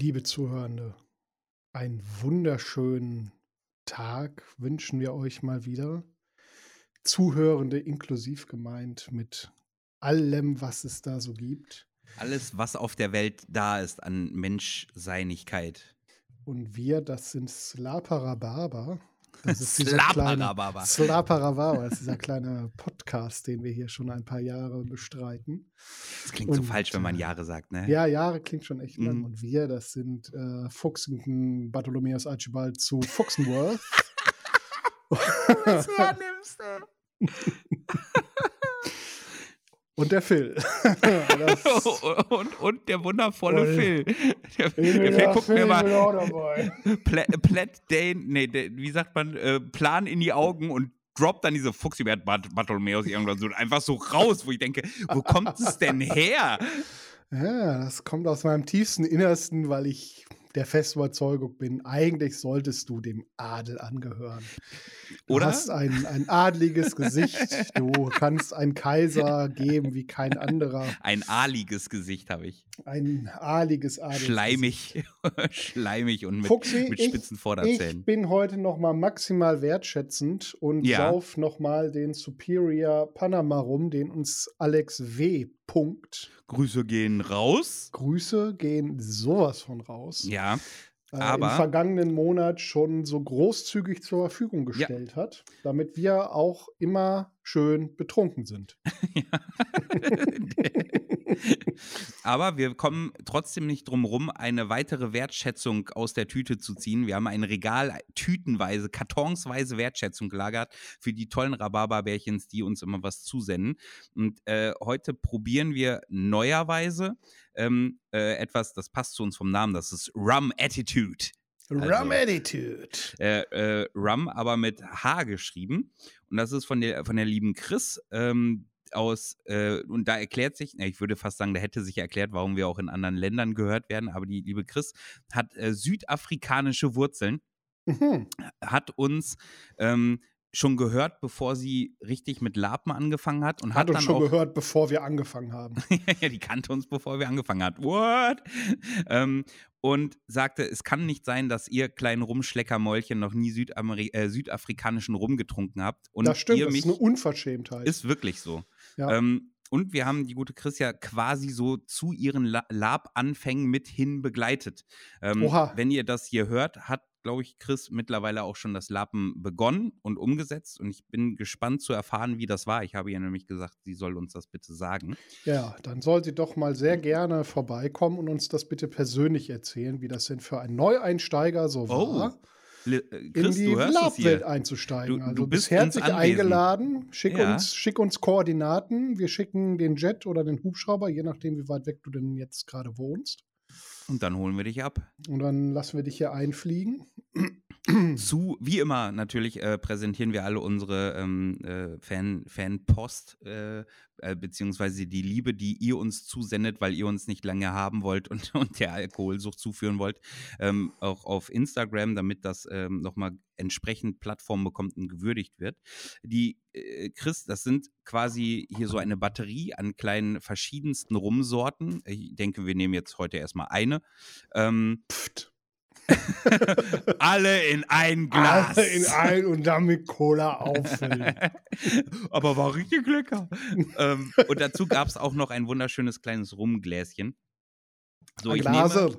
Liebe Zuhörende, einen wunderschönen Tag wünschen wir euch mal wieder. Zuhörende inklusiv gemeint mit allem, was es da so gibt. Alles, was auf der Welt da ist an Menschseinigkeit. Und wir, das sind Slaparababa. Das ist dieser Slaparababa. ist dieser kleine Podcast, den wir hier schon ein paar Jahre bestreiten. Das klingt so Und, falsch, wenn man äh, Jahre sagt, ne? Ja, Jahre klingt schon echt lang. Mhm. Und wir, das sind äh, Fuchsen, Bartholomäus Archibald zu Fuchsenworth. hernimmst, Und der Phil. und, und der wundervolle Und- Phil. Der, der Phil guckt mir mal Plat Dane, nee, der, wie sagt man, äh, Plan in die Augen und droppt dann diese Fuchsibert Bartholomäus irgendwann so einfach so raus, wo ich denke, wo kommt es denn her? Ja, das kommt aus meinem tiefsten Innersten, weil ich der festen Überzeugung bin, eigentlich solltest du dem Adel angehören. Du Oder? hast ein, ein adliges Gesicht. Du kannst einen Kaiser geben wie kein anderer. Ein aaliges Gesicht habe ich. Ein adliges Adel. Schleimig, schleimig und mit, Fuchsi, mit ich- spitzen Ich Vorderzähnen. bin heute noch mal maximal wertschätzend und Ja. sauf noch mal den Superior Panama rum, den uns Alex W. Punkt. Grüße gehen raus. Grüße gehen sowas von raus. Ja, äh, aber- im vergangenen Monat schon so großzügig zur Verfügung gestellt hat, damit wir auch immer schön betrunken sind. Aber wir kommen trotzdem nicht drum rum, eine weitere Wertschätzung aus der Tüte zu ziehen. Wir haben ein Regal tütenweise, kartonsweise Wertschätzung gelagert für die tollen Rhabarberbärchens, die uns immer was zusenden. Und äh, heute probieren wir neuerweise ähm, äh, etwas, das passt zu uns vom Namen, das ist Rum Attitude. Also- Rum Attitude. äh, äh, Rum, aber mit H geschrieben. Und das ist von der, von der lieben Chris ähm, aus, äh, und da erklärt sich, na, ich würde fast sagen, da hätte sich erklärt, warum wir auch in anderen Ländern gehört werden, aber die liebe Chris hat äh, südafrikanische Wurzeln, Mhm. hat uns ähm, schon gehört, bevor sie richtig mit Lapen angefangen hat und hat, Hat uns schon gehört, bevor wir angefangen haben. ja, die kannte uns, bevor wir angefangen hat. What? Ähm, und sagte, es kann nicht sein, dass ihr kleinen Rumschleckermäulchen noch nie Südameri äh, südafrikanischen Rum getrunken habt. Und das stimmt, ihr das mich ist eine Unverschämtheit. ist wirklich so. Ja. Ähm, und wir haben die gute Chris ja quasi so zu ihren La Lab-Anfängen mithin begleitet. Ähm, Oha. wenn ihr das hier hört, hat, glaube ich, Chris mittlerweile auch schon das Lappen begonnen und umgesetzt. Und ich bin gespannt zu erfahren, wie das war. Ich habe ihr nämlich gesagt, sie soll uns das bitte sagen. Ja, dann soll sie doch mal sehr gerne vorbeikommen und uns das bitte persönlich erzählen, wie das denn für einen Neueinsteiger so Oh, war, äh, in Chris, die hörst es Lab-Welt einzusteigen. Du- also du bist herzlich eingeladen. Schick, Ja. uns, schick uns Koordinaten. Wir schicken den Jet oder den Hubschrauber, je nachdem, wie weit weg du denn jetzt gerade wohnst. Und dann holen wir dich ab. Und dann lassen wir dich hier einfliegen. Zu, wie immer, natürlich äh, präsentieren wir alle unsere ähm, äh, Fan, Fanpost, äh, äh, beziehungsweise die Liebe, die ihr uns zusendet, weil ihr uns nicht lange haben wollt und, und der Alkoholsucht zuführen wollt, ähm, auch auf Instagram, damit das ähm, nochmal entsprechend Plattform bekommt und gewürdigt wird. Die, äh, Chris, das sind quasi hier so eine Batterie an kleinen verschiedensten Rumsorten. Ich denke, wir nehmen jetzt heute erstmal eine. Ähm, Pft. alle in ein Glas. Alle in ein und damit Cola auffüllen. Aber war richtig lecker. ähm, und dazu gab es auch noch ein wunderschönes kleines Rumgläschen. So, Ein ich Glase. nehme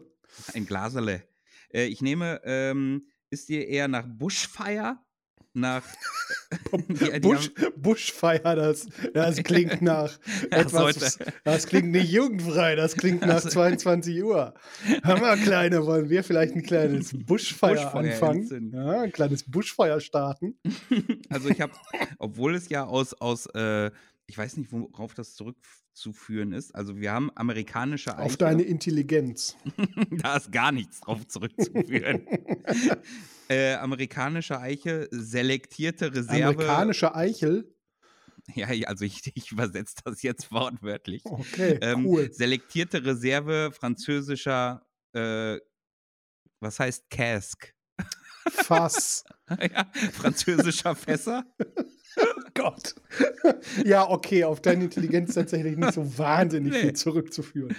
ein Glasele. Äh, ich nehme, ähm, ist dir eher nach Bushfire? Nach die, die Busch, Buschfeier, das, das klingt nach etwas. sollte. Das klingt nicht jugendfrei, das klingt nach Also- 22 Uhr. Hammer, Kleine, wollen wir vielleicht ein kleines Buschfeuer, Buschfeuer anfangen? Ja, ein kleines Buschfeuer starten. also ich habe, obwohl es ja aus, aus äh, ich weiß nicht, worauf das zurückzuführen ist. Also wir haben amerikanische Eiche. Auf deine Intelligenz. da ist gar nichts drauf zurückzuführen. äh, amerikanische Eiche, selektierte Reserve. Amerikanische Eichel? Ja, also ich, ich übersetze das jetzt wortwörtlich. Okay, ähm, cool. Selektierte Reserve französischer, äh, was heißt Cask? Fass. ja, französischer Fässer. Oh Gott. ja, okay, auf deine Intelligenz tatsächlich nicht so wahnsinnig nee. viel zurückzuführen.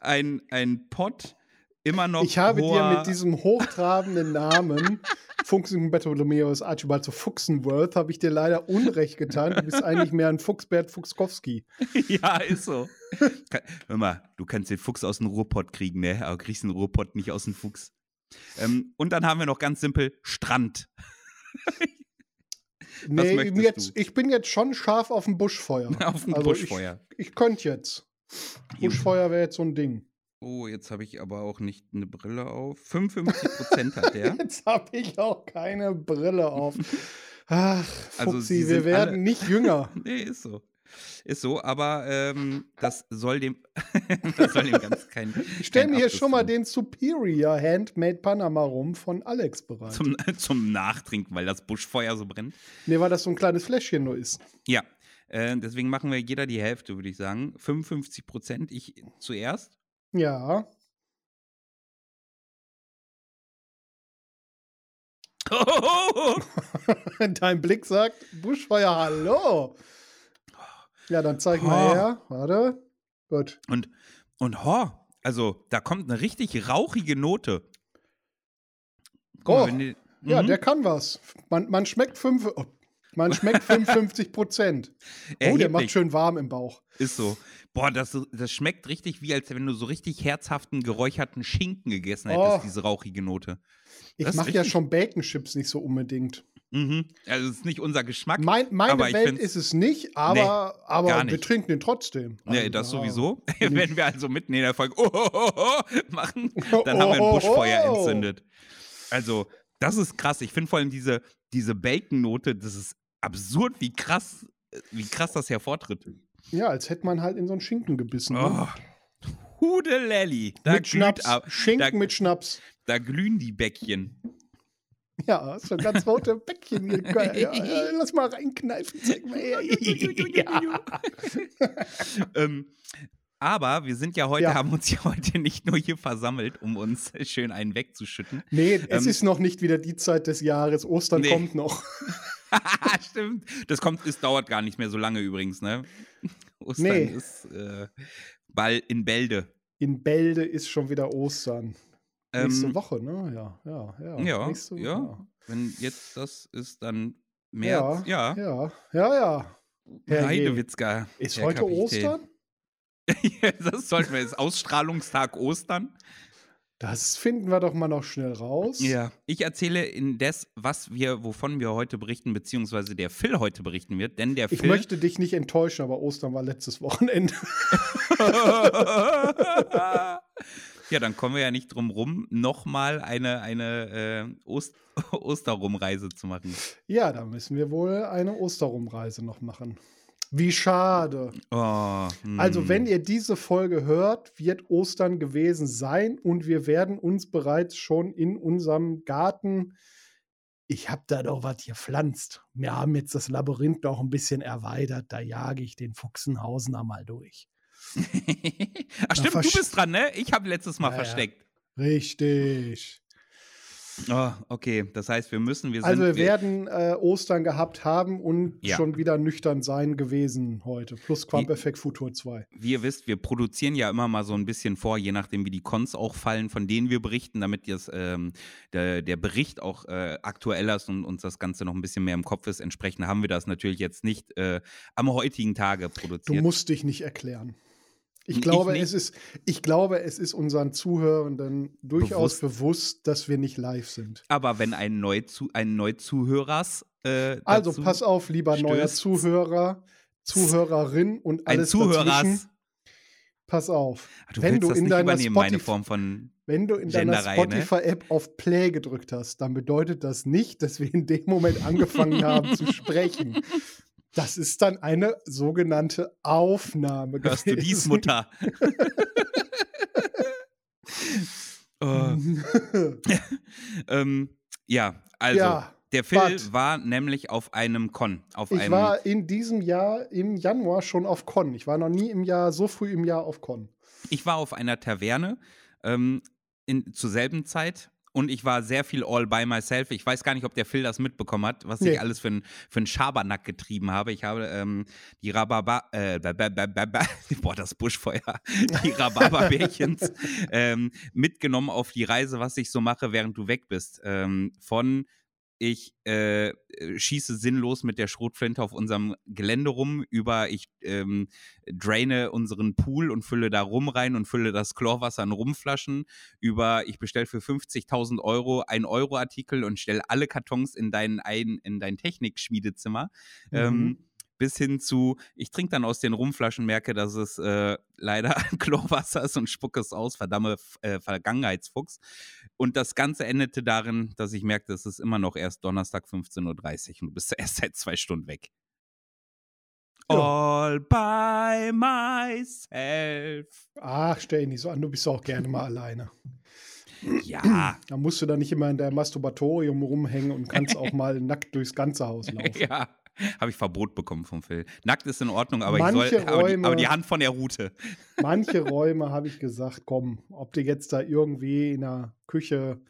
Ein, ein Pott immer noch. Ich habe dir mit diesem hochtrabenden Namen Fuchsen Bartholomäus Archibald zu Fuchsenworth habe ich dir leider Unrecht getan. Du bist eigentlich mehr ein Fuchsbert Fuchskowski. ja, ist so. Hör mal, du kannst den Fuchs aus dem Ruhrpott kriegen, ne? Aber kriegst den Ruhrpott nicht aus dem Fuchs. Ähm, und dann haben wir noch ganz simpel Strand. nee, jetzt, ich bin jetzt schon scharf auf ein Buschfeuer. auf ein also Buschfeuer. Ich, ich könnte jetzt. Buschfeuer wäre jetzt so ein Ding. Oh, jetzt habe ich aber auch nicht eine Brille auf. 55 Prozent hat der. jetzt habe ich auch keine Brille auf. Ach, also Fuchsi, also wir werden alle... nicht jünger. nee, ist so. Ist so, aber ähm, das soll dem, das soll dem ganz kein. Ich stelle mir hier schon mal den Superior Handmade Panama rum von Alex bereit. Zum, zum Nachtrinken, weil das Buschfeuer so brennt. Nee, weil das so ein kleines Fläschchen nur ist. Ja, äh, deswegen machen wir jeder die Hälfte, würde ich sagen. 55 Prozent. Ich zuerst. Ja. Dein Blick sagt, Buschfeuer, hallo. Ja, dann zeig mal her. Warte. Gut. Und, und ho, also da kommt eine richtig rauchige Note. oh, mal, die, ja, mhm. der kann was. Man, man schmeckt fünf, oh, man schmeckt 55 Prozent. oh, der macht schön warm im Bauch. Ist so. Boah, das, das schmeckt richtig wie, als wenn du so richtig herzhaften, geräucherten Schinken gegessen hättest, oh. diese rauchige Note. Das ich mache ja schon Bacon Chips nicht so unbedingt. Mhm. Also, es ist nicht unser Geschmack. Mein, meine Welt ist es nicht, aber, nee, aber nicht. wir trinken den trotzdem. Also, nee, das sowieso. Wenn wir also mitten in der Folge oh, oh, oh, oh machen, dann haben wir ein Buschfeuer entzündet. Also, das ist krass. Ich finde vor allem diese, diese Bacon-Note, das ist absurd, wie krass, wie krass das hervortritt. Ja, als hätte man halt in so einen Schinken gebissen. Ne? Oh. Hudelelli. Da mit Schnaps. Ab, Schinken da, mit Schnaps. Da glühen die Bäckchen. Ja, so ganz rote Bäckchen hier. Ja, ja, lass mal reinkneifen, zeig mal her. ja. ähm, aber wir sind ja heute, ja. haben uns ja heute nicht nur hier versammelt, um uns schön einen wegzuschütten. Nee, ähm, es ist noch nicht wieder die Zeit des Jahres. Ostern nee. kommt noch. Stimmt. Das kommt, es dauert gar nicht mehr so lange übrigens, ne? Ostern nee. ist äh, bald in Bälde. In Bälde ist schon wieder Ostern. Ähm, nächste Woche, ne? Ja, ja, ja. Ja, nächste, ja. ja. Wenn jetzt das ist, dann März. Ja, ja, ja, ja. ja. Heidewitzka. Ist heute Kapitän. Ostern? das sollten wir jetzt. Ausstrahlungstag Ostern. Das finden wir doch mal noch schnell raus. Ja, ich erzähle indes, was wir, wovon wir heute berichten, beziehungsweise der Phil heute berichten wird, denn der ich Phil. Ich möchte dich nicht enttäuschen, aber Ostern war letztes Wochenende. ja, dann kommen wir ja nicht drum rum, nochmal eine, eine äh, Ost Osterrumreise zu machen. Ja, da müssen wir wohl eine Osterrumreise noch machen. Wie schade. Oh, also, wenn ihr diese Folge hört, wird Ostern gewesen sein und wir werden uns bereits schon in unserem Garten. Ich habe da doch was gepflanzt. Wir haben jetzt das Labyrinth noch ein bisschen erweitert. Da jage ich den Fuchsenhausener mal durch. Ach, stimmt, du bist dran, ne? Ich habe letztes Mal ja, versteckt. Richtig. Oh, okay, das heißt, wir müssen, wir Also wir werden äh, Ostern gehabt haben und ja. schon wieder nüchtern sein gewesen heute. Plus Quamp Effect Futur 2. Wie ihr wisst, wir produzieren ja immer mal so ein bisschen vor, je nachdem, wie die Cons auch fallen, von denen wir berichten, damit jetzt ähm, der, der, Bericht auch äh, aktueller ist und uns das Ganze noch ein bisschen mehr im Kopf ist. Entsprechend haben wir das natürlich jetzt nicht äh, am heutigen Tage produziert. Du musst dich nicht erklären. Ich glaube, ich es ist, ich glaube, es ist unseren Zuhörenden durchaus bewusst, bewusst dass wir nicht live sind. Aber wenn ein, Neuzu ein Neuzuhörers. Äh, also pass auf, lieber stößt. neuer Zuhörer, Zuhörerin und alles ein Zuhörers. Dazwischen. Pass auf. Ah, du wenn du in deiner Spotify, wenn du in deiner ne? Spotify-App auf Play gedrückt hast, dann bedeutet das nicht, dass wir in dem Moment angefangen haben zu sprechen. Das ist dann eine sogenannte Aufnahme. Hörst gewesen. du dies, Mutter? uh, ähm, ja, also. Ja, der Phil but. war nämlich auf einem Con. Auf ich einem war in diesem Jahr im Januar schon auf Con. Ich war noch nie im Jahr, so früh im Jahr auf Con. Ich war auf einer Taverne ähm, in, zur selben Zeit und ich war sehr viel all by myself. Ich weiß gar nicht, ob der Phil das mitbekommen hat, was nee. ich alles für einen für Schabernack getrieben habe. Ich habe ähm, die Rhabarber, äh, boah, das Buschfeuer, die Rhabarberbärchens ähm, mitgenommen auf die Reise, was ich so mache, während du weg bist. Ähm, von ich äh, schieße sinnlos mit der Schrotflinte auf unserem Gelände rum, über ich ähm, draine unseren Pool und fülle da rum rein und fülle das Chlorwasser in Rumflaschen, über ich bestelle für 50.000 Euro ein Euro-Artikel und stelle alle Kartons in dein, ein, in dein Technikschmiedezimmer. Mhm. Ähm, bis hin zu, ich trinke dann aus den Rumflaschen, merke, dass es äh, leider Chlorwasser ist und spucke es aus, verdamme äh, Vergangenheitsfuchs. Und das Ganze endete darin, dass ich merkte, es ist immer noch erst Donnerstag 15.30 Uhr und du bist erst seit zwei Stunden weg. Ja. All by myself. Ach, stell dich nicht so an, du bist auch gerne mal alleine. Ja. Da musst du da nicht immer in der Masturbatorium rumhängen und kannst auch mal nackt durchs ganze Haus laufen. Ja. Habe ich Verbot bekommen vom Phil. Nackt ist in Ordnung, aber, ich soll, Räume, aber, die, aber, die, Hand von der Route. Manche Räume habe ich gesagt, komm, ob du jetzt da irgendwie in der Küche,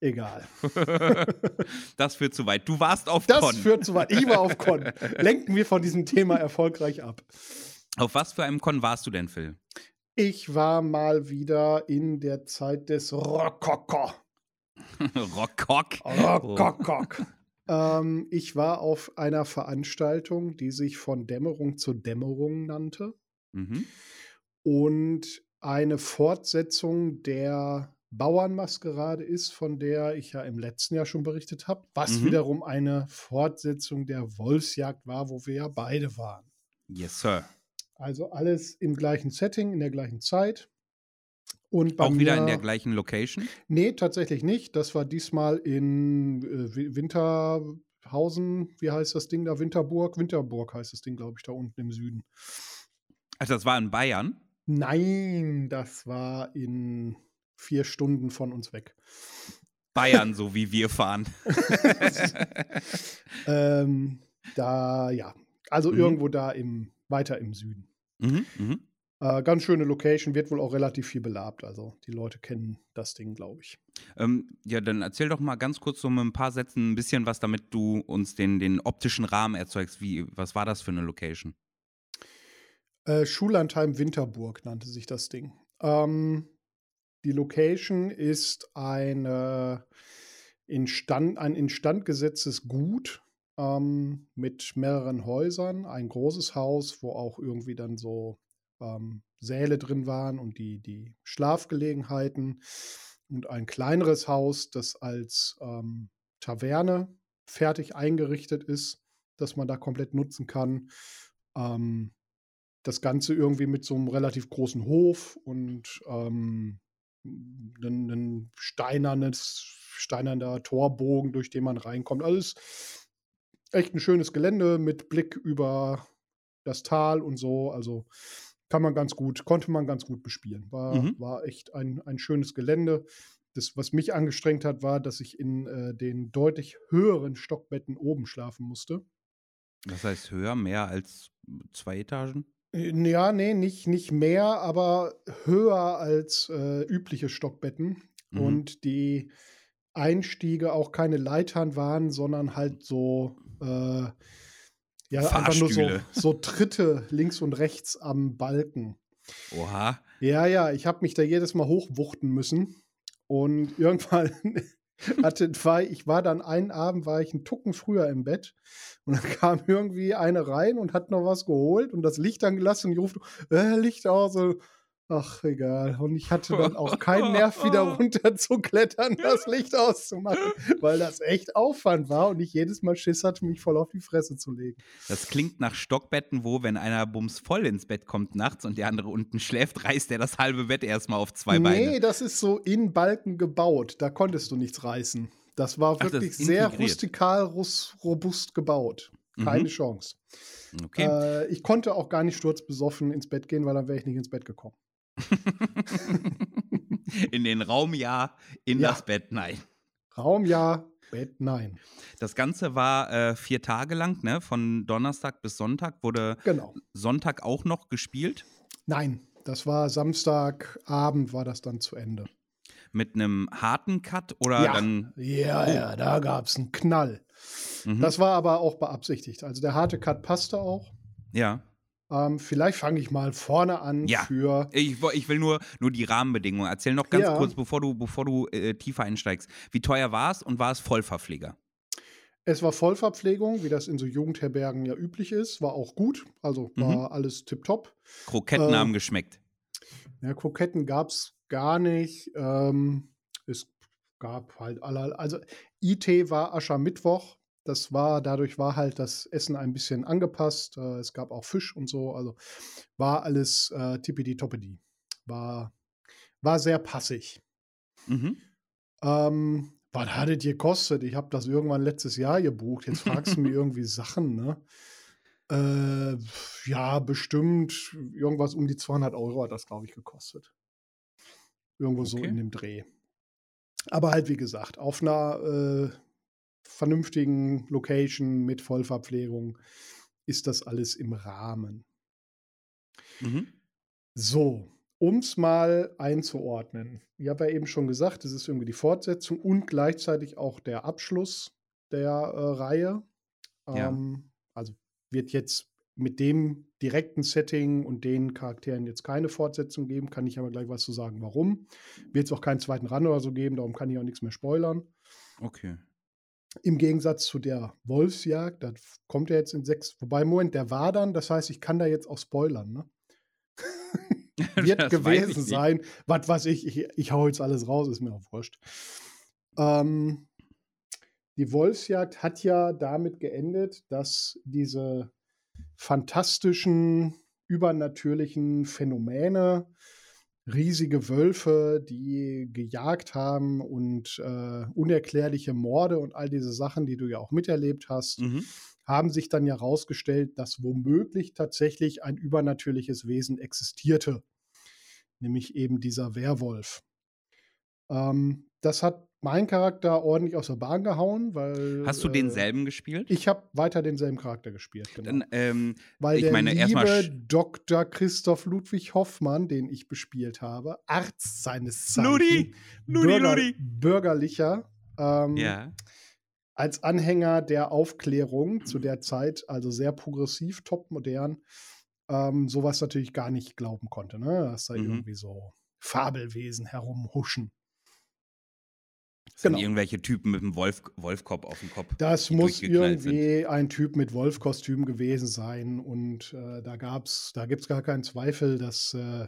egal. das führt zu weit. Du warst auf das Con. Das führt zu weit. Ich war auf Con. Lenken wir von diesem Thema erfolgreich ab. Auf was für einem Con warst du denn, Phil? Ich war mal wieder in der Zeit des Rokoko. Rockcock. Rockcock. Ähm, ich war auf einer Veranstaltung, die sich von Dämmerung zu Dämmerung nannte. Mhm. Und eine Fortsetzung der Bauernmaskerade ist, von der ich ja im letzten Jahr schon berichtet habe, was mhm. wiederum eine Fortsetzung der Wolfsjagd war, wo wir ja beide waren. Yes, Sir. Also alles im gleichen Setting, in der gleichen Zeit. Und Auch wieder in der gleichen Location? Nee, tatsächlich nicht. Das war diesmal in äh, Winterhausen. Wie heißt das Ding da? Winterburg? Winterburg heißt das Ding, glaube ich, da unten im Süden. Also das war in Bayern? Nein, das war in vier Stunden von uns weg. Bayern, so wie wir fahren. ähm, da, ja. Also mhm. irgendwo da im, weiter im Süden. Mhm, mh. Äh, ganz schöne Location, wird wohl auch relativ viel belabt. Also die Leute kennen das Ding, glaube ich. Ähm, ja, dann erzähl doch mal ganz kurz so mit ein paar Sätzen ein bisschen was, damit du uns den, den optischen Rahmen erzeugst. Wie, was war das für eine Location? Äh, Schullandheim Winterburg nannte sich das Ding. Ähm, die Location ist eine instand, ein instand gesetztes Gut ähm, mit mehreren Häusern. Ein großes Haus, wo auch irgendwie dann so ähm, Säle drin waren und die, die Schlafgelegenheiten und ein kleineres Haus, das als ähm, Taverne fertig eingerichtet ist, das man da komplett nutzen kann. Ähm, das Ganze irgendwie mit so einem relativ großen Hof und ähm, ein, ein steinernes, steinerner Torbogen, durch den man reinkommt. Alles echt ein schönes Gelände mit Blick über das Tal und so. Also kann man ganz gut, konnte man ganz gut bespielen. War, mhm. war echt ein, ein schönes Gelände. Das, was mich angestrengt hat, war, dass ich in äh, den deutlich höheren Stockbetten oben schlafen musste. Das heißt höher, mehr als zwei Etagen? Äh, ja, nee, nicht, nicht mehr, aber höher als äh, übliche Stockbetten. Mhm. Und die Einstiege auch keine Leitern waren, sondern halt so äh, ja, einfach nur so, so Tritte links und rechts am Balken. Oha. Ja, ja, ich habe mich da jedes Mal hochwuchten müssen. Und irgendwann hatte, war, ich war dann einen Abend, war ich einen Tucken früher im Bett. Und dann kam irgendwie eine rein und hat noch was geholt und das Licht angelassen und ich ruft, äh, Licht aus. Und Ach, egal. Und ich hatte dann auch keinen Nerv, wieder runter zu klettern, das Licht auszumachen, weil das echt Aufwand war und ich jedes Mal Schiss hatte, mich voll auf die Fresse zu legen. Das klingt nach Stockbetten, wo, wenn einer bums voll ins Bett kommt nachts und der andere unten schläft, reißt er das halbe Bett erstmal auf zwei Beine. Nee, das ist so in Balken gebaut. Da konntest du nichts reißen. Das war wirklich Ach, das sehr rustikal, robust gebaut. Keine mhm. Chance. Okay. Äh, ich konnte auch gar nicht sturzbesoffen ins Bett gehen, weil dann wäre ich nicht ins Bett gekommen. in den Raum ja, in ja. das Bett nein. Raum ja, Bett nein. Das Ganze war äh, vier Tage lang, ne? Von Donnerstag bis Sonntag. Wurde genau. Sonntag auch noch gespielt? Nein, das war Samstagabend, war das dann zu Ende. Mit einem harten Cut oder ja. dann. Ja, oh. ja, da gab es einen Knall. Mhm. Das war aber auch beabsichtigt. Also der harte Cut passte auch. Ja. Ähm, vielleicht fange ich mal vorne an ja. für. Ich, ich will nur, nur die Rahmenbedingungen. Erzähl noch ganz ja. kurz, bevor du, bevor du äh, tiefer einsteigst. Wie teuer war es und war es Vollverpfleger? Es war Vollverpflegung, wie das in so Jugendherbergen ja üblich ist. War auch gut. Also war mhm. alles tipptopp. Kroketten äh, haben geschmeckt. Ja, Kroketten gab es gar nicht. Ähm, es gab halt alle. Also IT war Aschermittwoch. Das war, dadurch war halt das Essen ein bisschen angepasst. Äh, es gab auch Fisch und so. Also war alles äh, tippidi-toppidi. War, war sehr passig. Mhm. Ähm, was hat es gekostet? Ich habe das irgendwann letztes Jahr gebucht. Jetzt fragst du mir irgendwie Sachen, ne? Äh, ja, bestimmt irgendwas um die 200 Euro hat das, glaube ich, gekostet. Irgendwo okay. so in dem Dreh. Aber halt, wie gesagt, auf einer äh, vernünftigen Location mit Vollverpflegung ist das alles im Rahmen. Mhm. So, um es mal einzuordnen. Ich habe ja eben schon gesagt, es ist irgendwie die Fortsetzung und gleichzeitig auch der Abschluss der äh, Reihe. Ja. Ähm, also wird jetzt mit dem direkten Setting und den Charakteren jetzt keine Fortsetzung geben, kann ich aber gleich was zu sagen, warum. Wird es auch keinen zweiten Run oder so geben, darum kann ich auch nichts mehr spoilern. Okay. Im Gegensatz zu der Wolfsjagd, da kommt er jetzt in sechs, wobei, Moment, der war dann, das heißt, ich kann da jetzt auch spoilern, ne? Wird gewesen sein. Was weiß ich, ich, ich hau jetzt alles raus, ist mir auch wurscht. Ähm, die Wolfsjagd hat ja damit geendet, dass diese fantastischen, übernatürlichen Phänomene riesige Wölfe, die gejagt haben und äh, unerklärliche Morde und all diese Sachen, die du ja auch miterlebt hast, mhm. haben sich dann ja herausgestellt, dass womöglich tatsächlich ein übernatürliches Wesen existierte, nämlich eben dieser Werwolf. Ähm, das hat mein Charakter ordentlich aus der Bahn gehauen, weil. Hast du denselben äh, gespielt? Ich habe weiter denselben Charakter gespielt, genau. Dann, ähm, weil ich der meine, liebe Dr. Christoph Ludwig Hoffmann, den ich bespielt habe, Arzt seines Zeichens, Ludi, Ludi, Bürger, Ludi. bürgerlicher, ähm, ja. als Anhänger der Aufklärung zu der Zeit, also sehr progressiv, topmodern, ähm, sowas natürlich gar nicht glauben konnte, ne? dass da mhm. irgendwie so Fabelwesen herumhuschen. Das genau. sind irgendwelche Typen mit einem Wolf, Wolfkopf auf dem Kopf. Das muss irgendwie sind. ein Typ mit Wolfkostüm gewesen sein. Und äh, da gab's, da gibt es gar keinen Zweifel, das äh,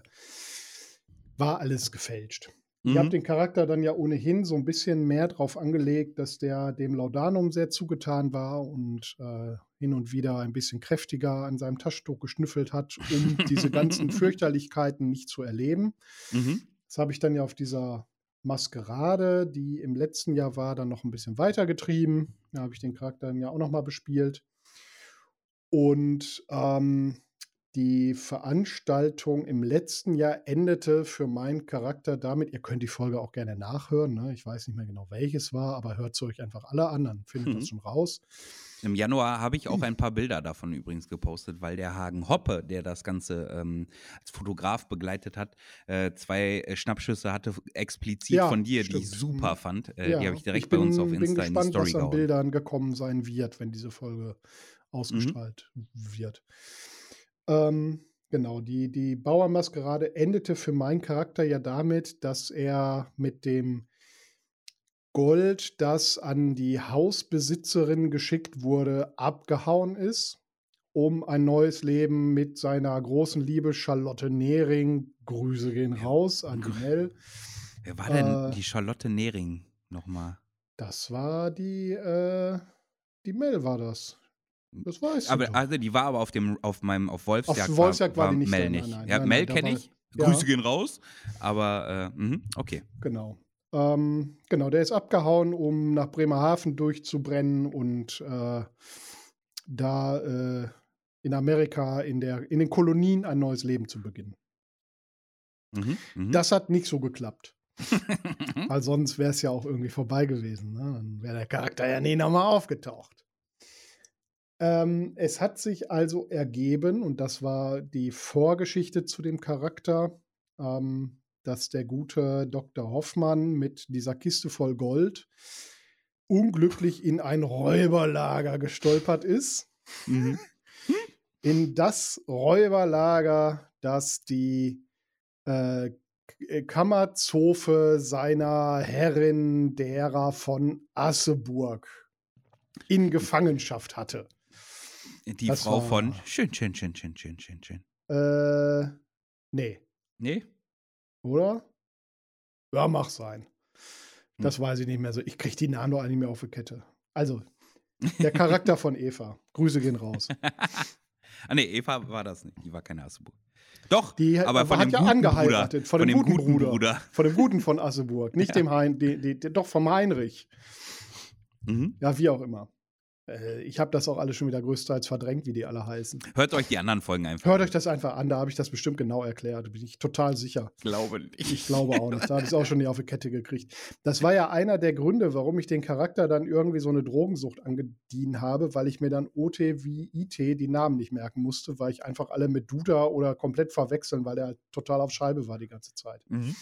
war alles gefälscht. Mhm. Ich habe den Charakter dann ja ohnehin so ein bisschen mehr drauf angelegt, dass der dem Laudanum sehr zugetan war und äh, hin und wieder ein bisschen kräftiger an seinem Taschentuch geschnüffelt hat, um diese ganzen Fürchterlichkeiten nicht zu erleben. Mhm. Das habe ich dann ja auf dieser Maskerade, die im letzten Jahr war, dann noch ein bisschen weitergetrieben. Da habe ich den Charakter dann ja auch noch mal bespielt. Und ähm, die Veranstaltung im letzten Jahr endete für meinen Charakter damit, ihr könnt die Folge auch gerne nachhören, ne? ich weiß nicht mehr genau welches war, aber hört es euch einfach alle an, dann findet mhm. das schon raus. Im Januar habe ich auch ein paar Bilder davon übrigens gepostet, weil der Hagen Hoppe, der das Ganze ähm, als Fotograf begleitet hat, äh, zwei äh, Schnappschüsse hatte explizit ja, von dir, stimmt. die ich super mhm. fand. Äh, ja, die habe ich direkt ich bin, bei uns auf Insta bin gespannt, in die Story was an gehauen. Bildern gekommen sein wird, wenn diese Folge ausgestrahlt mhm. wird. Ähm, genau, die, die Bauernmaskerade endete für meinen Charakter ja damit, dass er mit dem Gold, das an die Hausbesitzerin geschickt wurde, abgehauen ist, um ein neues Leben mit seiner großen Liebe Charlotte Nehring, Grüße gehen raus an die Mel. Wer war denn äh, die Charlotte Nehring nochmal? Das war die, äh, die Mel war das. Das weiß aber, Also die war aber auf dem, auf meinem, auf Wolfsjagd. Auf Wolfsjagd war, war, die nicht. Mel nicht. Nein, nein, ja, nein, Mel kenne ich. Grüße ja. gehen raus. Aber äh, mh, okay. Genau. Ähm, genau, der ist abgehauen, um nach Bremerhaven durchzubrennen und äh, da äh, in Amerika, in, der, in den Kolonien ein neues Leben zu beginnen. Mhm, mh. Das hat nicht so geklappt. Weil sonst wäre es ja auch irgendwie vorbei gewesen. Ne? Dann wäre der Charakter ja nie nochmal aufgetaucht. Ähm, es hat sich also ergeben, und das war die Vorgeschichte zu dem Charakter, ähm, dass der gute Dr. Hoffmann mit dieser Kiste voll Gold unglücklich in ein Räuberlager gestolpert ist. Mhm. In das Räuberlager, das die äh, Kammerzofe seiner Herrin derer von Asseburg in Gefangenschaft hatte. Die das Frau von schön, schön, schön, schön, schön, schön, schön. Äh, nee. Nee? Oder? Ja, mach sein. Hm. Das hm. weiß ich nicht mehr so. Ich krieg die Namen doch nicht mehr auf die Kette. Also, der Charakter von Eva. Grüße gehen raus. ah, nee, Eva war das nicht. Die war keine Asseburg. Doch, die aber von hat dem ja angeheiratet. Bruder, von, dem, guten, guten Bruder. Bruder. Von dem guten von Asseburg. Nicht ja. dem Hein, die, die, doch vom Heinrich. Mhm. Ja, wie auch immer. Äh, ich habe das auch alles schon wieder größtenteils verdrängt, wie die alle heißen. Hört euch die anderen Folgen einfach Hört euch das einfach an, da habe ich das bestimmt genau erklärt. Bin ich total sicher. Ich glaube nicht. Ich glaube auch nicht. Da habe ich es auch schon nicht auf die Kette gekriegt. Das war ja einer der Gründe, warum ich den Charakter dann irgendwie so eine Drogensucht angedient habe, weil ich mir dann OT wie IT die Namen nicht merken musste, weil ich einfach alle mit Duda oder komplett verwechseln, weil der total auf Scheibe war die ganze Zeit. Mhm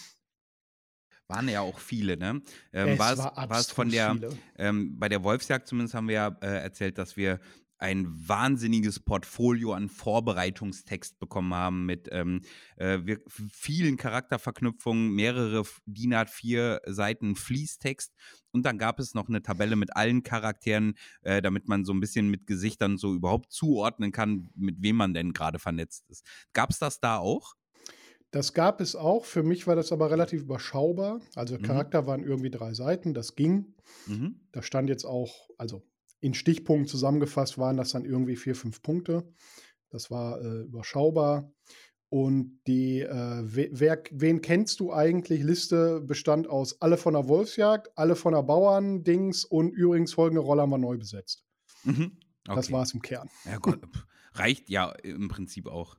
waren ja auch viele, ne? Ähm, war, es, war es von der, ähm, bei der Wolfsjagd zumindest haben wir ja äh, erzählt, dass wir ein wahnsinniges Portfolio an Vorbereitungstext bekommen haben mit ähm, äh, vielen Charakterverknüpfungen, mehrere DIN A4 Seiten Fließtext und dann gab es noch eine Tabelle mit allen Charakteren, äh, damit man so ein bisschen mit Gesichtern so überhaupt zuordnen kann, mit wem man denn gerade vernetzt ist. Gab es das da auch? Das gab es auch. Für mich war das aber relativ überschaubar. Also mhm. Charakter waren irgendwie drei Seiten, das ging. Mhm. Da stand jetzt auch, also in Stichpunkten zusammengefasst waren das dann irgendwie vier, fünf Punkte. Das war äh, überschaubar. Und die, äh, wer, wen kennst du eigentlich? Liste bestand aus alle von der Wolfsjagd, alle von der Bauern-Dings und übrigens folgende Rolle haben wir neu besetzt. Mhm. Okay. Das war es im Kern. Ja, Gott, reicht ja im Prinzip auch.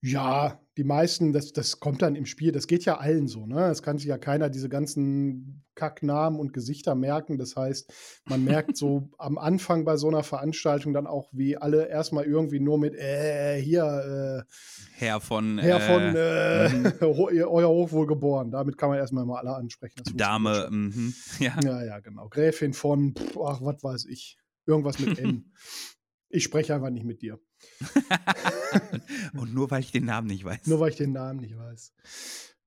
Ja, die meisten, das, das kommt dann im Spiel, das geht ja allen so, ne? Es kann sich ja keiner diese ganzen Kacknamen und Gesichter merken. Das heißt, man merkt so am Anfang bei so einer Veranstaltung dann auch, wie alle erstmal irgendwie nur mit äh, hier, äh, Herr von Herr von äh, mhm. euer Hochwohlgeboren. Damit kann man erstmal mal alle ansprechen. Dame, mhm. ja. Ja, ja, genau. Gräfin von, pff, ach, was weiß ich. Irgendwas mit N. ich spreche einfach nicht mit dir. Und nur weil ich den Namen nicht weiß. Nur weil ich den Namen nicht weiß.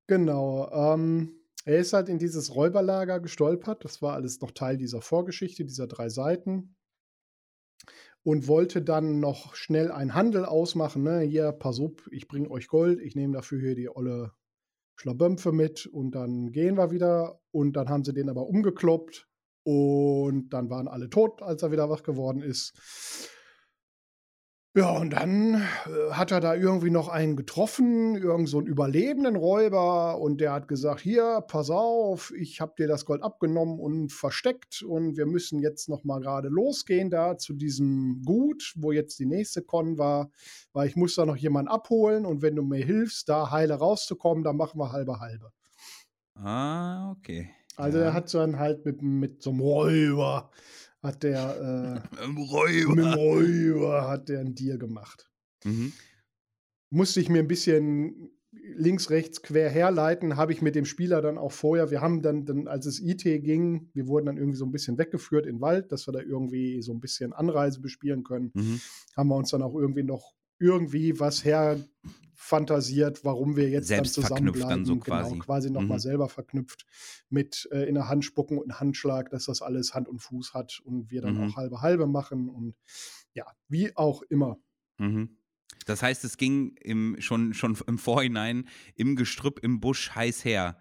Genau. Ähm, er ist halt in dieses Räuberlager gestolpert. Das war alles noch Teil dieser Vorgeschichte, dieser drei Seiten. Und wollte dann noch schnell einen Handel ausmachen. Ne? Hier, pass auf, ich bringe euch Gold, ich nehme dafür hier die olle Schlabömpfe mit und dann gehen wir wieder. Und dann haben sie den aber umgekloppt und dann waren alle tot, als er wieder wach geworden ist. Ja, und dann äh, hat er da irgendwie noch einen getroffen, irgend so einen überlebenden Räuber, und der hat gesagt: Hier, pass auf, ich habe dir das Gold abgenommen und versteckt, und wir müssen jetzt noch mal gerade losgehen da zu diesem Gut, wo jetzt die nächste Con war, weil ich muss da noch jemanden abholen, und wenn du mir hilfst, da heile rauszukommen, dann machen wir halbe halbe. Ah, okay. Also ja. er hat so dann halt mit, mit so einem Räuber hat der äh. Mit dem Räuber hat der ein Deal gemacht. Mhm. Musste ich mir ein bisschen links, rechts quer herleiten, habe ich mit dem Spieler dann auch vorher, wir haben dann, dann, als es IT ging, wir wurden dann irgendwie so ein bisschen weggeführt in den Wald, dass wir da irgendwie so ein bisschen Anreise bespielen können. Mhm. Haben wir uns dann auch irgendwie noch irgendwie was her fantasiert, warum wir jetzt Selbst dann zusammenbleiben. Dann so quasi. Genau, quasi nochmal mhm. selber verknüpft mit äh, in der Hand spucken und Handschlag, dass das alles Hand und Fuß hat und wir dann mhm. auch halbe halbe machen und ja, wie auch immer. Mhm. Das heißt, es ging im, schon, schon im Vorhinein im Gestrüpp, im Busch heiß her.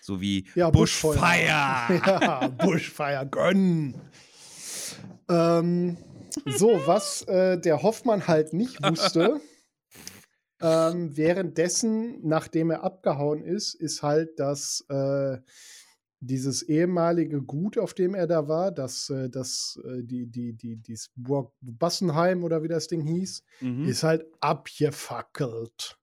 So wie ja, Bushfire. ja, Bushfire, gönn. ähm, so, was äh, der Hoffmann halt nicht wusste, ähm, währenddessen, nachdem er abgehauen ist, ist halt, dass äh, dieses ehemalige Gut, auf dem er da war, das, äh, das, äh, die, die, die, dieses Burg Bassenheim oder wie das Ding hieß, Mhm. ist halt abgefackelt.